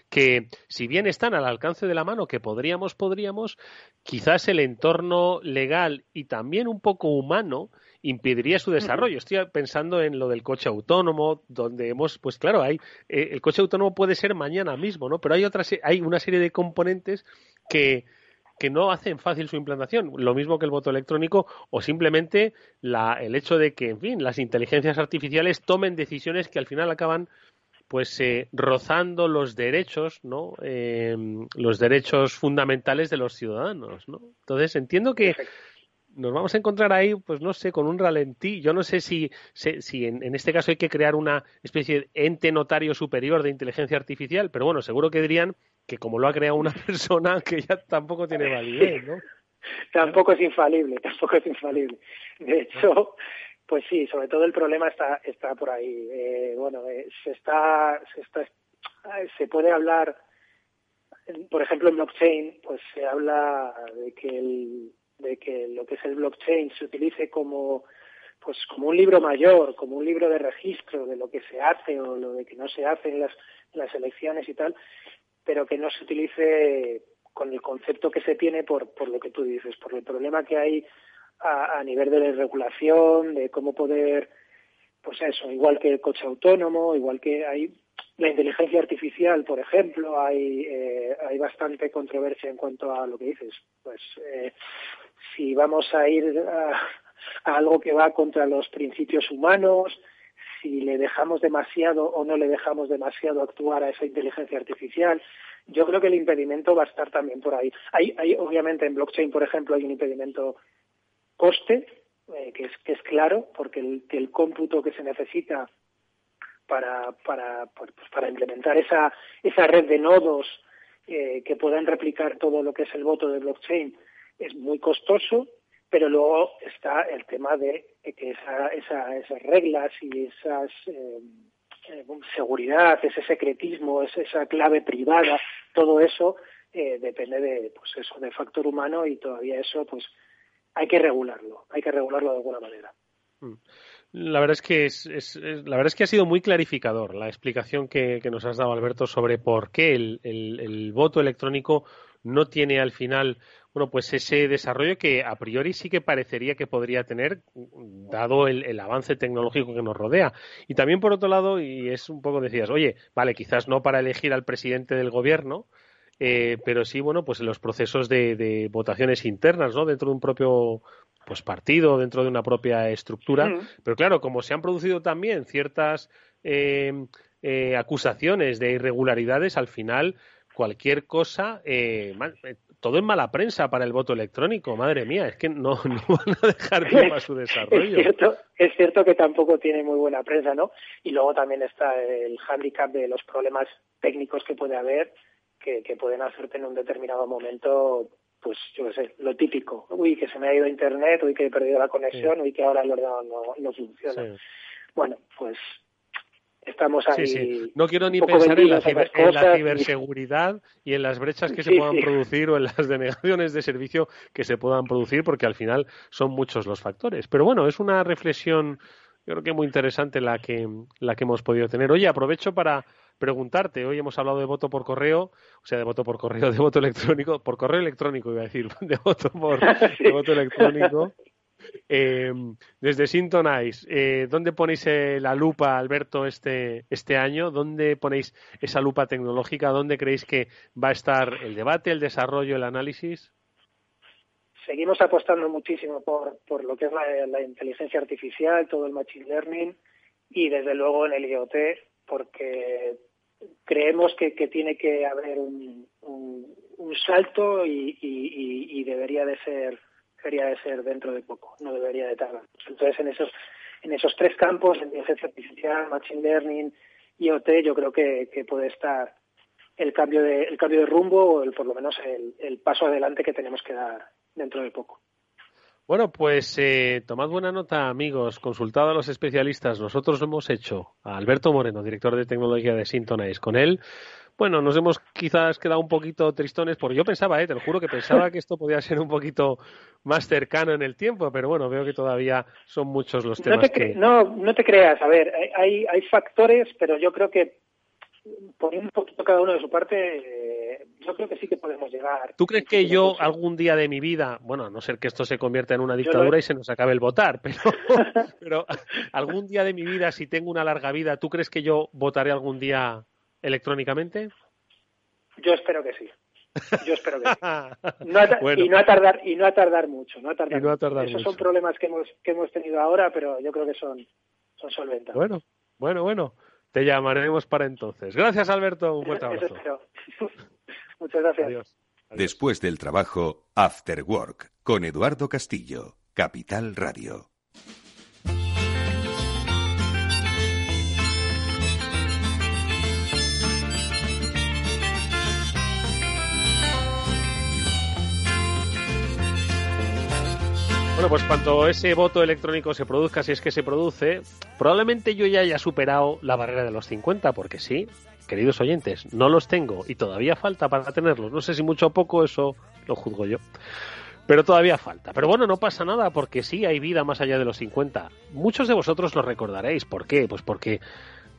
que si bien están al alcance de la mano que podríamos podríamos quizás el entorno legal y también un poco humano impediría su desarrollo. Estoy pensando en lo del coche autónomo, donde hemos, pues claro, hay eh, el coche autónomo puede ser mañana mismo, ¿no? Pero hay otras, hay una serie de componentes que que no hacen fácil su implantación, lo mismo que el voto electrónico o simplemente la, el hecho de que, en fin, las inteligencias artificiales tomen decisiones que al final acaban pues eh, rozando los derechos, ¿no? Em, los derechos fundamentales de los ciudadanos, ¿no? Entonces entiendo que nos vamos a encontrar ahí, pues no sé, con un ralentí. Yo no sé si, si en, en, este caso hay que crear una especie de ente notario superior de inteligencia artificial, pero bueno, seguro que dirían que como lo ha creado una *laughs* persona que ya tampoco tiene validez, ¿no? *laughs* tampoco es infalible, tampoco es infalible. De hecho, pues sí, sobre todo el problema está está por ahí. Eh, bueno, eh, se está se está se puede hablar, por ejemplo, en blockchain, pues se habla de que el, de que lo que es el blockchain se utilice como pues como un libro mayor, como un libro de registro de lo que se hace o lo de que no se hace en las, las elecciones y tal, pero que no se utilice con el concepto que se tiene por, por lo que tú dices, por el problema que hay a, a nivel de regulación, de cómo poder, pues eso, igual que el coche autónomo, igual que hay la inteligencia artificial, por ejemplo, hay, eh, hay bastante controversia en cuanto a lo que dices. Pues eh, si vamos a ir a, algo que va contra los principios humanos, si le dejamos demasiado o no le dejamos demasiado actuar a esa inteligencia artificial. Yo creo que el impedimento va a estar también por ahí. Hay, hay obviamente en blockchain, por ejemplo, hay un impedimento coste, eh, que, es, que es claro, porque el, el cómputo que se necesita para, para, pues, para implementar esa, esa red de nodos eh, que puedan replicar todo lo que es el voto de blockchain es muy costoso, pero luego está el tema de que esa, esa, esas reglas y esas eh, eh, seguridad, ese secretismo, esa clave privada, todo eso eh, depende de pues eso de factor humano y todavía eso pues hay que regularlo, hay que regularlo de alguna manera. Mm. La verdad es que es, la verdad es que ha sido muy clarificador la explicación que, nos has dado Alberto sobre por qué el voto electrónico no tiene al final bueno, pues ese desarrollo que a priori sí que parecería que podría tener, dado el, avance tecnológico que nos rodea. Y también, por otro lado, y es un poco decías, oye, vale, quizás no para elegir al presidente del gobierno, eh, pero sí, bueno, pues en los procesos de, votaciones internas, ¿no? Dentro de un propio pues partido, dentro de una propia estructura. Mm. Pero claro, como se han producido también ciertas eh, eh, acusaciones de irregularidades, al final cualquier cosa, todo es mala prensa para el voto electrónico, madre mía, es que no, *laughs* van a dejar tiempo a su desarrollo. Es cierto, es cierto que tampoco tiene muy buena prensa, ¿no? Y luego también está el hándicap de los problemas técnicos que puede haber, que, pueden hacerte en un determinado momento, pues yo qué sé, lo típico. Uy, que se me ha ido internet, uy, que he perdido la conexión, uy, que ahora el ordenador no, funciona. Bueno, pues estamos ahí. No quiero ni pensar en la, ciberseguridad y... en las brechas que se puedan producir o en las denegaciones de servicio que se puedan producir, porque al final son muchos los factores. Pero bueno, es una reflexión, yo creo que muy interesante la que, la que hemos podido tener. Oye, aprovecho para preguntarte, hoy hemos hablado de voto por correo, o sea, de voto por correo, de voto electrónico, por correo electrónico iba a decir, *laughs* de voto por *laughs* de voto electrónico. Eh, desde Sintonize, eh, ¿dónde ponéis eh, la lupa, Alberto, este, este año? ¿Dónde ponéis esa lupa tecnológica? ¿Dónde creéis que va a estar el debate, el desarrollo, el análisis? Seguimos apostando muchísimo por, por lo que es la, inteligencia artificial, todo el machine learning y desde luego en el IoT, porque creemos que, tiene que haber un, un, salto y, y, debería de ser debería de ser dentro de poco, no debería de tardar. Entonces, en esos, en esos tres campos, inteligencia artificial, machine learning, IoT, yo creo que, puede estar el cambio de, el cambio de rumbo o el, por lo menos el, paso adelante que tenemos que dar dentro de poco. Bueno, pues eh, tomad buena nota, amigos. Consultado a los especialistas. Nosotros lo hemos hecho. A Alberto Moreno, director de tecnología de Sintonize. Con él bueno, nos hemos quizás quedado un poquito tristones, porque yo pensaba, eh, te lo juro que pensaba que esto podía ser un poquito más cercano en el tiempo, pero bueno, veo que todavía son muchos los temas no que... No, no te creas, a ver, hay, hay factores, pero yo creo que poniendo un poquito cada uno de su parte, eh, yo creo que sí que podemos llegar. ¿Tú crees que yo algún día de mi vida, bueno, a no ser que esto se convierta en una dictadura y se nos acabe el votar, *laughs* pero, *laughs* pero algún día de mi vida, si tengo una larga vida, ¿tú crees que yo votaré algún día electrónicamente? Yo espero que sí. Yo espero que sí. *laughs* Y no a tardar y no a tardar mucho, no a tardar. Esos son problemas que hemos que hemos tenido ahora, pero yo creo que son son solventables. Bueno, bueno, bueno. Te llamaremos para entonces. Gracias, Alberto. Un fuerte abrazo. *laughs* Muchas gracias. Adiós. Después del trabajo, After Work, con Eduardo Castillo, Capital Radio. Bueno, pues cuando ese voto electrónico se produzca, si es que se produce, probablemente yo ya haya superado la barrera de los 50, porque sí, queridos oyentes, no los tengo y todavía falta para tenerlos. No sé si mucho o poco, eso lo juzgo yo. Pero todavía falta. Pero bueno, no pasa nada porque sí hay vida más allá de los 50. Muchos de vosotros lo recordaréis. ¿Por qué? Pues porque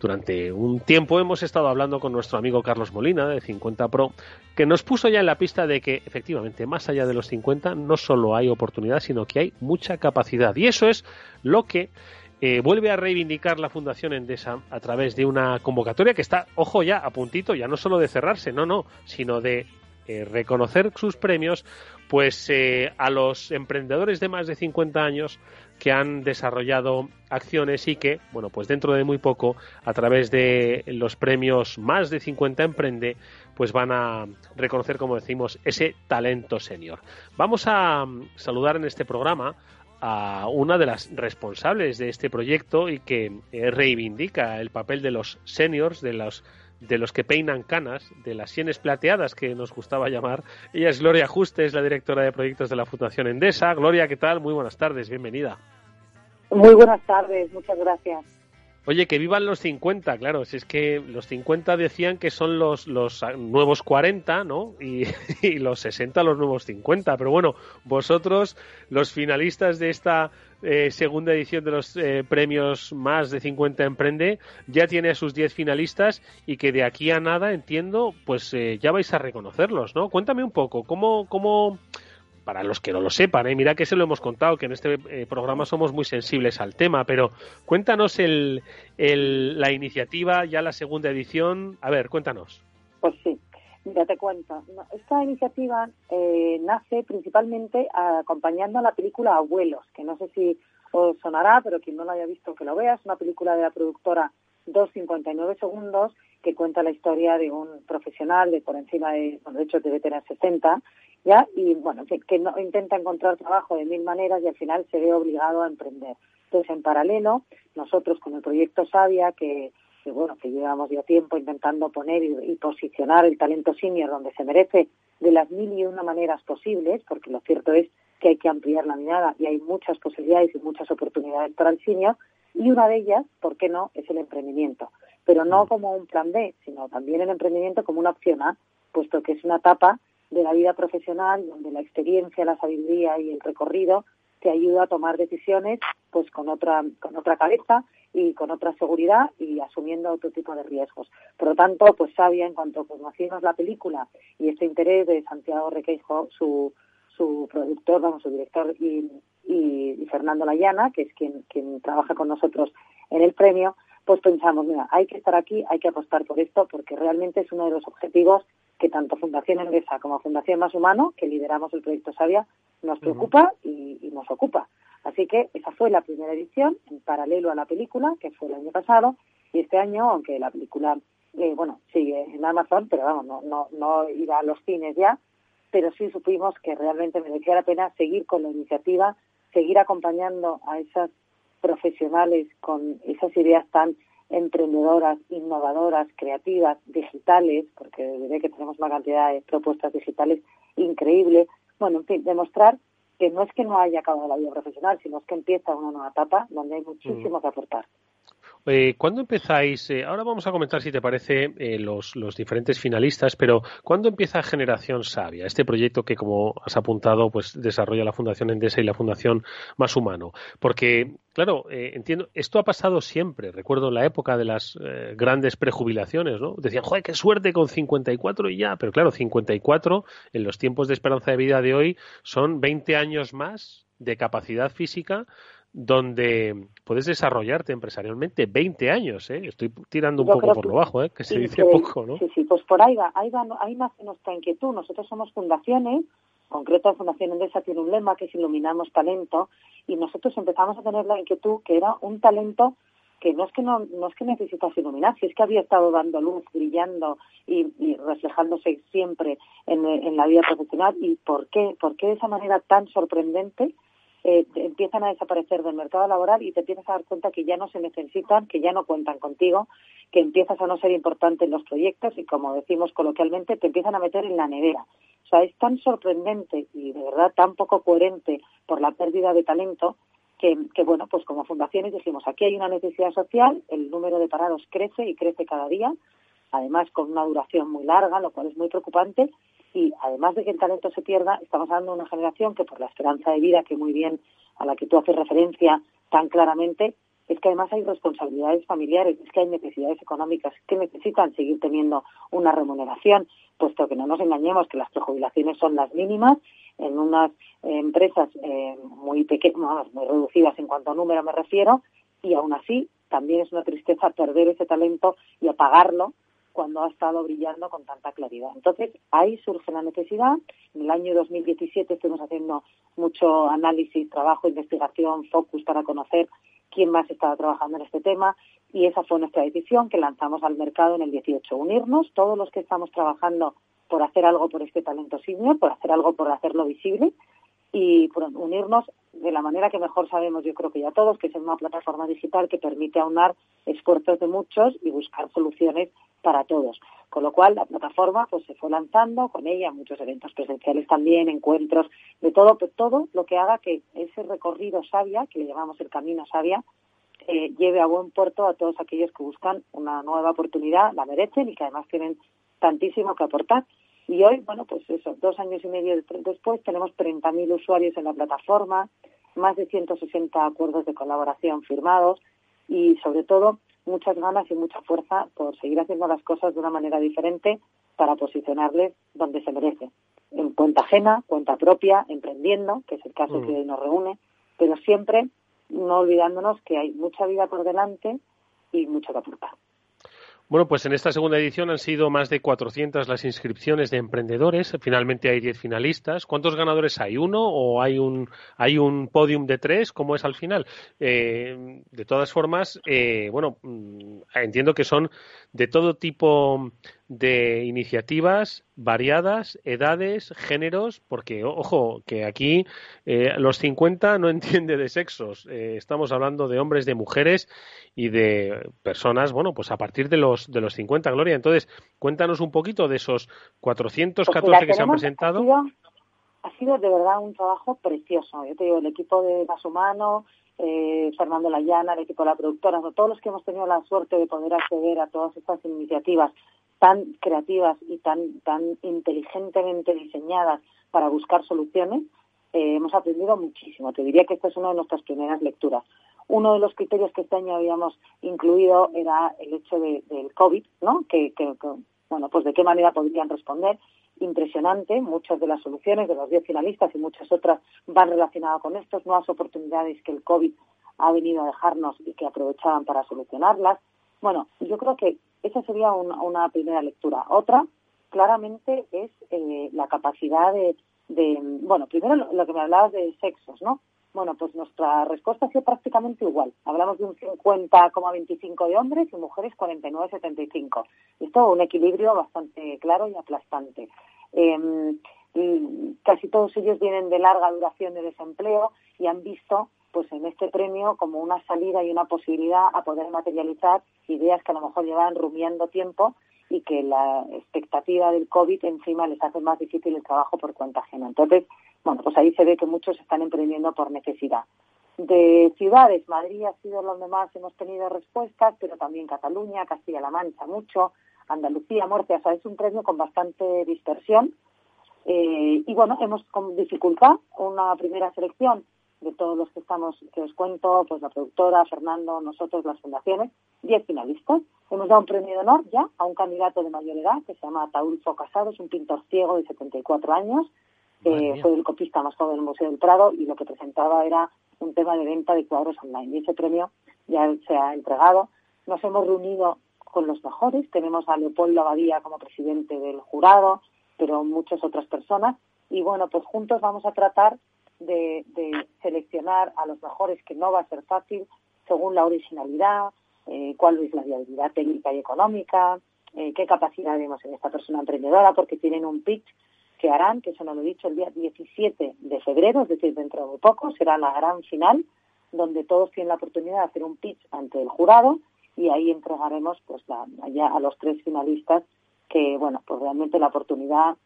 durante un tiempo hemos estado hablando con nuestro amigo Carlos Molina de 50 Pro, que nos puso ya en la pista de que efectivamente más allá de los 50 no solo hay oportunidad, sino que hay mucha capacidad. Y eso es lo que eh, vuelve a reivindicar la Fundación Endesa a través de una convocatoria que está, ojo ya, a puntito, ya no solo de cerrarse, no, no, sino de eh, reconocer sus premios pues eh, a los emprendedores de más de 50 años que han desarrollado acciones y que, bueno, pues dentro de muy poco, a través de los premios Más de 50 Emprende, pues van a reconocer, como decimos, ese talento senior. Vamos a mm, saludar en este programa a una de las responsables de este proyecto y que eh, reivindica el papel de los seniors, de los de los que peinan canas, de las sienes plateadas que nos gustaba llamar. Ella es Gloria Juste, es la directora de proyectos de la Fundación Endesa. Gloria, ¿qué tal? Muy buenas tardes, bienvenida. Muy buenas tardes, muchas gracias. Oye, que vivan los 50, claro, si es que los 50 decían que son los, los nuevos 40, ¿no? Y, *laughs* los 60 los nuevos 50, pero bueno, vosotros, los finalistas de esta eh, segunda edición de los eh, premios más de 50 Emprende, ya tiene a sus 10 finalistas y que de aquí a nada, entiendo, pues eh, ya vais a reconocerlos, ¿no? Cuéntame un poco, ¿cómo, cómo, para los que no lo sepan, ¿eh? mira que se lo hemos contado, que en este eh, programa somos muy sensibles al tema, pero cuéntanos el, la iniciativa, ya la segunda edición. A ver, cuéntanos. Pues sí, mira, te cuento. Esta iniciativa eh, nace principalmente acompañando a la película Abuelos, que no sé si os sonará, pero quien no la haya visto que lo vea, es una película de la productora 2.59 segundos que cuenta la historia de un profesional de por encima de, bueno, de hecho debe tener 60, ¿ya? Y bueno, que, no, intenta encontrar trabajo de mil maneras y al final se ve obligado a emprender. Entonces, en paralelo, nosotros con el proyecto Sabia, que, bueno, que llevamos ya tiempo intentando poner y, posicionar el talento senior donde se merece de las mil y una maneras posibles, porque lo cierto es que hay que ampliar la mirada y hay muchas posibilidades y muchas oportunidades para el senior, y una de ellas, ¿por qué no?, es el emprendimiento. Pero no como un plan B, sino también el emprendimiento como una opción A, puesto que es una etapa de la vida profesional donde la experiencia, la sabiduría y el recorrido te ayuda a tomar decisiones pues con otra con otra cabeza y con otra seguridad y asumiendo otro tipo de riesgos. Por lo tanto, pues sabía en cuanto conocimos la película y este interés de Santiago Requeijo, su, su productor, vamos, su director y, y, Fernando Layana, que es quien, quien trabaja con nosotros en el premio, pues pensamos, mira, hay que estar aquí, hay que apostar por esto, porque realmente es uno de los objetivos que tanto Fundación Endesa como Fundación Más Humano, que lideramos el proyecto Sabia, nos preocupa y, nos ocupa. Así que esa fue la primera edición, en paralelo a la película, que fue el año pasado, y este año, aunque la película, eh, bueno, sigue en Amazon, pero vamos, no, no, no irá a los cines ya, pero sí supimos que realmente merecía la pena seguir con la iniciativa, seguir acompañando a esas profesionales con esas ideas tan emprendedoras, innovadoras, creativas, digitales, porque ve que tenemos una cantidad de propuestas digitales increíble. Bueno, en fin, demostrar que no es que no haya acabado la vida profesional, sino es que empieza una nueva etapa donde hay muchísimo que aportar. Eh, ¿Cuándo empezáis? Eh, ahora vamos a comentar, si te parece, eh, los, diferentes finalistas, pero ¿cuándo empieza Generación Sabia, este proyecto que, como has apuntado, pues desarrolla la Fundación Endesa y la Fundación Más Humano? Porque, claro, entiendo, esto ha pasado siempre. Recuerdo la época de las grandes prejubilaciones, ¿no? Decían, joder, qué suerte con 54 y ya. Pero claro, 54 en los tiempos de esperanza de vida de hoy son 20 años más de capacidad física donde puedes desarrollarte empresarialmente 20 años, ¿eh? Estoy tirando un poco por lo bajo, ¿eh? Que se dice poco, ¿no? Sí, sí, pues por ahí va, ahí va, ahí nace nuestra inquietud. Nosotros somos fundaciones, concreto Fundación Endesa tiene un lema que es Iluminamos Talento, y nosotros empezamos a tener la inquietud que era un talento que no es que no, no es que necesitas iluminar, si es que había estado dando luz, brillando y, reflejándose siempre en, en, la vida profesional. ¿Y por qué? ¿Por qué de esa manera tan sorprendente eh, empiezan a desaparecer del mercado laboral y te empiezas a dar cuenta que ya no se necesitan, que ya no cuentan contigo, que empiezas a no ser importante en los proyectos y, como decimos coloquialmente, te empiezan a meter en la nevera. O sea, es tan sorprendente y de verdad tan poco coherente por la pérdida de talento que, que, bueno, pues como fundaciones dijimos, aquí hay una necesidad social, el número de parados crece y crece cada día, además con una duración muy larga, lo cual es muy preocupante, y además de que el talento se pierda, estamos hablando de una generación que por la esperanza de vida que muy bien a la que tú haces referencia tan claramente, es que además hay responsabilidades familiares, es que hay necesidades económicas que necesitan seguir teniendo una remuneración, puesto que no nos engañemos que las prejubilaciones son las mínimas. En unas empresas eh, muy pequeñas, muy reducidas en cuanto a número me refiero, y aún así también es una tristeza perder ese talento y apagarlo cuando ha estado brillando con tanta claridad. Entonces, ahí surge la necesidad. En el año 2017 estuvimos haciendo mucho análisis, trabajo, investigación, focus para conocer quién más estaba trabajando en este tema y esa fue nuestra decisión que lanzamos al mercado en el 18. Unirnos todos los que estamos trabajando por hacer algo por este talento senior, por hacer algo por hacerlo visible y unirnos de la manera que mejor sabemos, yo creo que ya todos, que es una plataforma digital que permite aunar esfuerzos de muchos y buscar soluciones para todos. Con lo cual, la plataforma pues se fue lanzando con ella muchos eventos presenciales también, encuentros, de todo, todo lo que haga que ese recorrido sabia, que le llamamos el camino sabia, eh, lleve a buen puerto a todos aquellos que buscan una nueva oportunidad, la merecen y que además tienen tantísimo que aportar. Y hoy, bueno, pues eso, dos años y medio después, tenemos 30.000 usuarios en la plataforma, más de 160 acuerdos de colaboración firmados y, sobre todo, muchas ganas y mucha fuerza por seguir haciendo las cosas de una manera diferente para posicionarles donde se merece. En cuenta ajena, cuenta propia, emprendiendo, que es el caso mm. que hoy nos reúne, pero siempre no olvidándonos que hay mucha vida por delante y mucho que aportar. Bueno, pues en esta segunda edición han sido más de 400 las inscripciones de emprendedores. Finalmente hay 10 finalistas. ¿Cuántos ganadores hay? ¿Uno o hay un, hay un podium de tres? ¿Cómo es al final? Eh, de todas formas, eh, bueno, mm, entiendo que son de todo tipo de iniciativas variadas, edades, géneros, porque, ojo, que aquí eh, los 50 no *laughs* entiende de sexos. Eh, estamos hablando de hombres, de mujeres y de personas, bueno, pues a partir de los, de los 50, Gloria. Entonces, cuéntanos un poquito de esos 414 pues que se han presentado. Ha sido, de verdad un trabajo precioso. Yo te digo, el equipo de Más Humano, eh, Fernando Layana, el equipo de la productora, todos los que hemos tenido la suerte de poder acceder a todas estas iniciativas tan creativas y tan, tan inteligentemente diseñadas para buscar soluciones, eh, hemos aprendido muchísimo. Te diría que esta es una de nuestras primeras lecturas. Uno de los criterios que este año habíamos incluido era el hecho de, del COVID, ¿no? Que, que, bueno, pues de qué manera podrían responder. Impresionante, muchas de las soluciones de los 10 finalistas y muchas otras van relacionadas con estas nuevas oportunidades que el COVID ha venido a dejarnos y que aprovechaban para solucionarlas. Bueno, yo creo que esa sería una, primera lectura. Otra, claramente, es eh, la capacidad de, bueno, primero lo, que me hablabas de sexos, ¿no? Bueno, pues nuestra respuesta ha sido prácticamente igual. Hablamos de un 50,25 de hombres y mujeres 49,75. Esto un equilibrio bastante claro y aplastante. Em, casi todos ellos vienen de larga duración de desempleo y han visto pues en este premio como una salida y una posibilidad a poder materializar ideas que a lo mejor llevan rumiando tiempo y que la expectativa del COVID encima les hace más difícil el trabajo por cuenta ajena. Entonces, bueno, pues ahí se ve que muchos están emprendiendo por necesidad. De ciudades, Madrid ha sido donde más hemos tenido respuestas, pero también Cataluña, Castilla-La Mancha mucho, Andalucía, Murcia, o sea, es un premio con bastante dispersión. Eh, y bueno, hemos con dificultad una primera selección de todos los que estamos, que os cuento, pues la productora, Fernando, nosotros, las fundaciones, 10 finalistas. Hemos dado un premio de honor ya a un candidato de mayor edad que se llama Taulfo Casado, es un pintor ciego de 74 años, eh, fue el copista más joven del Museo del Prado y lo que presentaba era un tema de venta de cuadros online. Y ese premio ya se ha entregado. Nos hemos reunido con los mejores, tenemos a Leopoldo Abadía como presidente del jurado, pero muchas otras personas. Y bueno, pues juntos vamos a tratar de, seleccionar a los mejores, que no va a ser fácil, según la originalidad, eh, cuál es la viabilidad técnica y económica, eh, qué capacidad vemos en esta persona emprendedora, porque tienen un pitch que harán, que eso no lo he dicho, el día 17 de febrero, es decir, dentro de muy poco, será la gran final, donde todos tienen la oportunidad de hacer un pitch ante el jurado y ahí entregaremos pues la, ya a los tres finalistas que, bueno, pues realmente la oportunidad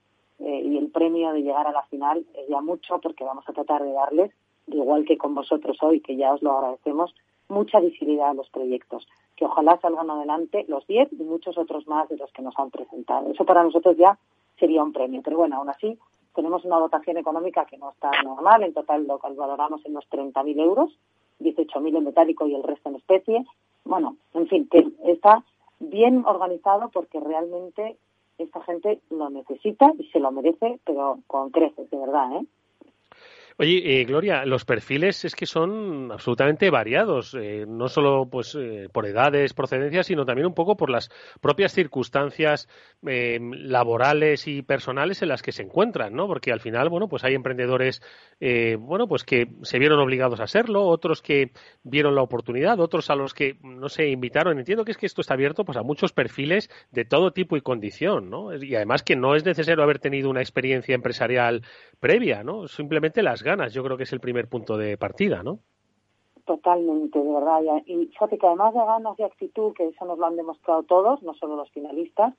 eh, y el premio de llegar a la final es ya mucho porque vamos a tratar de darles, igual que con vosotros hoy, que ya os lo agradecemos, mucha visibilidad a los proyectos, que ojalá salgan adelante los 10 y muchos otros más de los que nos han presentado. Eso para nosotros ya sería un premio, pero bueno, aún así tenemos una dotación económica que no está normal, en total lo valoramos en los 30.000 euros, 18.000 en metálico y el resto en especie. Bueno, en fin, que está bien organizado porque realmente esta gente lo necesita y se lo merece, pero con creces, de verdad, ¿eh? Oye, eh, Gloria, los perfiles es que son absolutamente variados, eh, no solo pues eh, por edades, procedencias, sino también un poco por las propias circunstancias laborales y personales en las que se encuentran, ¿no? Porque al final, bueno, pues hay emprendedores, bueno, pues que se vieron obligados a serlo, otros que vieron la oportunidad, otros a los que no se invitaron. Entiendo que es que esto está abierto pues a muchos perfiles de todo tipo y condición, ¿no? Y además que no es necesario haber tenido una experiencia empresarial previa, ¿no? Simplemente las ganas. Yo creo que es el primer punto de partida, ¿no? Totalmente, de verdad. Y fíjate que además de ganas y actitud, que eso nos lo han demostrado todos, no solo los finalistas,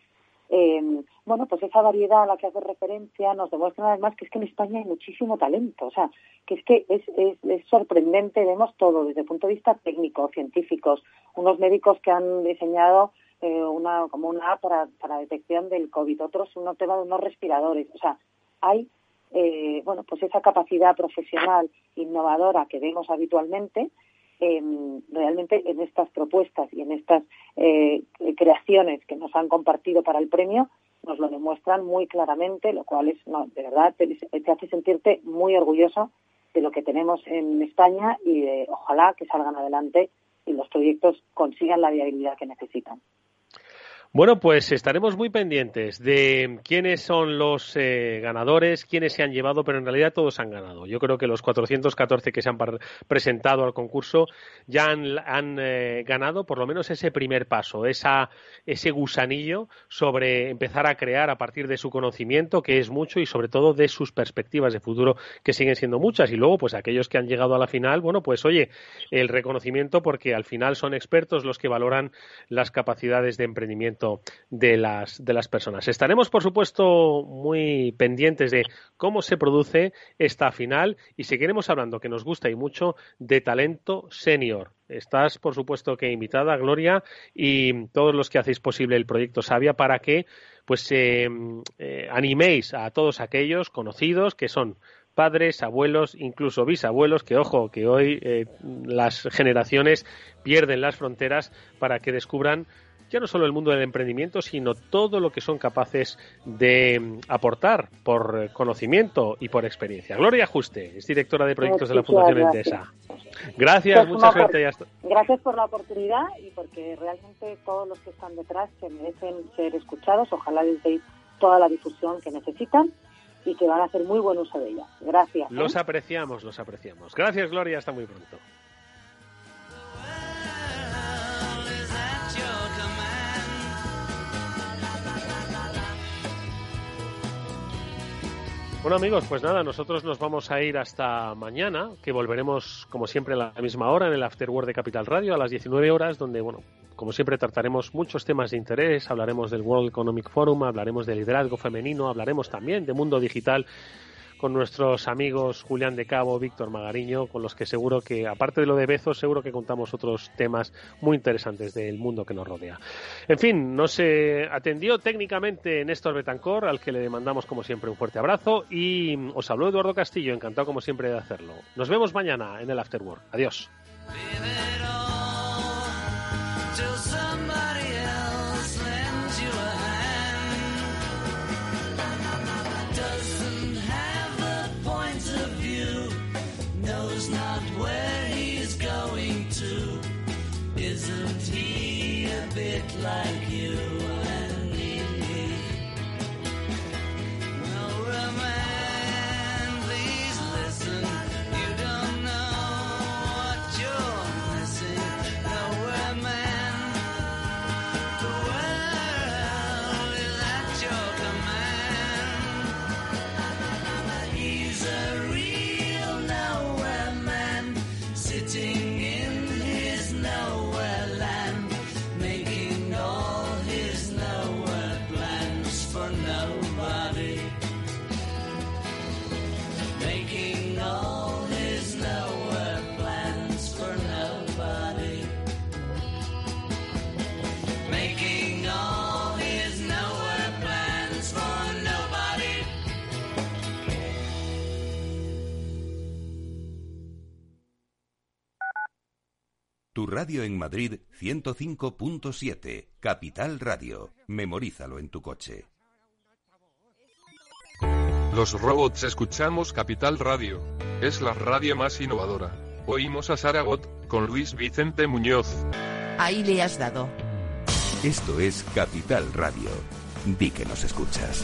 eh, bueno, pues esa variedad a la que hace referencia nos demuestra además que es que en España hay muchísimo talento, o sea, que es que es, es, sorprendente, vemos todo desde el punto de vista técnico, científicos, unos médicos que han diseñado eh, una como una para, para detección del COVID, otros un tema de unos respiradores, o sea, hay eh, bueno, pues esa capacidad profesional innovadora que vemos habitualmente, realmente en estas propuestas y en estas eh, creaciones que nos han compartido para el premio, nos lo demuestran muy claramente, lo cual es, de verdad, te, te, hace sentirte muy orgulloso de lo que tenemos en España y de, ojalá que salgan adelante y los proyectos consigan la viabilidad que necesitan. Bueno, pues estaremos muy pendientes de quiénes son los eh, ganadores, quiénes se han llevado, pero en realidad todos han ganado. Yo creo que los 414 que se han presentado al concurso ya han, eh, ganado por lo menos ese primer paso, esa, ese gusanillo sobre empezar a crear a partir de su conocimiento, que es mucho, y sobre todo de sus perspectivas de futuro, que siguen siendo muchas. Y luego, pues aquellos que han llegado a la final, bueno, pues oye, el reconocimiento porque al final son expertos los que valoran las capacidades de emprendimiento de las, de las personas. Estaremos, por supuesto, muy pendientes de cómo se produce esta final y seguiremos hablando, que nos gusta y mucho, de talento senior. Estás, por supuesto, que invitada, Gloria, y todos los que hacéis posible el proyecto Sabia para que pues eh, eh, animéis a todos aquellos conocidos que son padres, abuelos, incluso bisabuelos, que ojo, que hoy eh, las generaciones pierden las fronteras para que descubran ya no solo el mundo del emprendimiento, sino todo lo que son capaces de mm, aportar por conocimiento y por experiencia. Gloria Ajuste es directora de proyectos de la Fundación Endesa. Gracias, pues mucha suerte. Gracias por la oportunidad y porque realmente todos los que están detrás se merecen ser escuchados. Ojalá les deis toda la difusión que necesitan y que van a hacer muy buen uso de ella. Gracias. ¿eh? Los apreciamos, los apreciamos. Gracias, Gloria. Hasta muy pronto. Bueno amigos, pues nada, nosotros nos vamos a ir hasta mañana, que volveremos como siempre a la misma hora en el Afterword de Capital Radio a las 19 horas, donde bueno, como siempre trataremos muchos temas de interés, hablaremos del World Economic Forum, hablaremos del liderazgo femenino, hablaremos también de mundo digital con nuestros amigos Julián de Cabo, Víctor Magariño, con los que seguro que, aparte de lo de Bezos, seguro que contamos otros temas muy interesantes del mundo que nos rodea. En fin, nos atendió técnicamente Néstor Betancor, al que le mandamos como siempre un fuerte abrazo, y os habló Eduardo Castillo, encantado como siempre de hacerlo. Nos vemos mañana en el Afterwork. Adiós. where he's going to. Isn't he a bit like you? Radio en Madrid 105.7, Capital Radio. Memorízalo en tu coche. Los robots escuchamos Capital Radio. Es la radio más innovadora. Oímos a Saragot, con Luis Vicente Muñoz. Ahí le has dado. Esto es Capital Radio. Di que nos escuchas.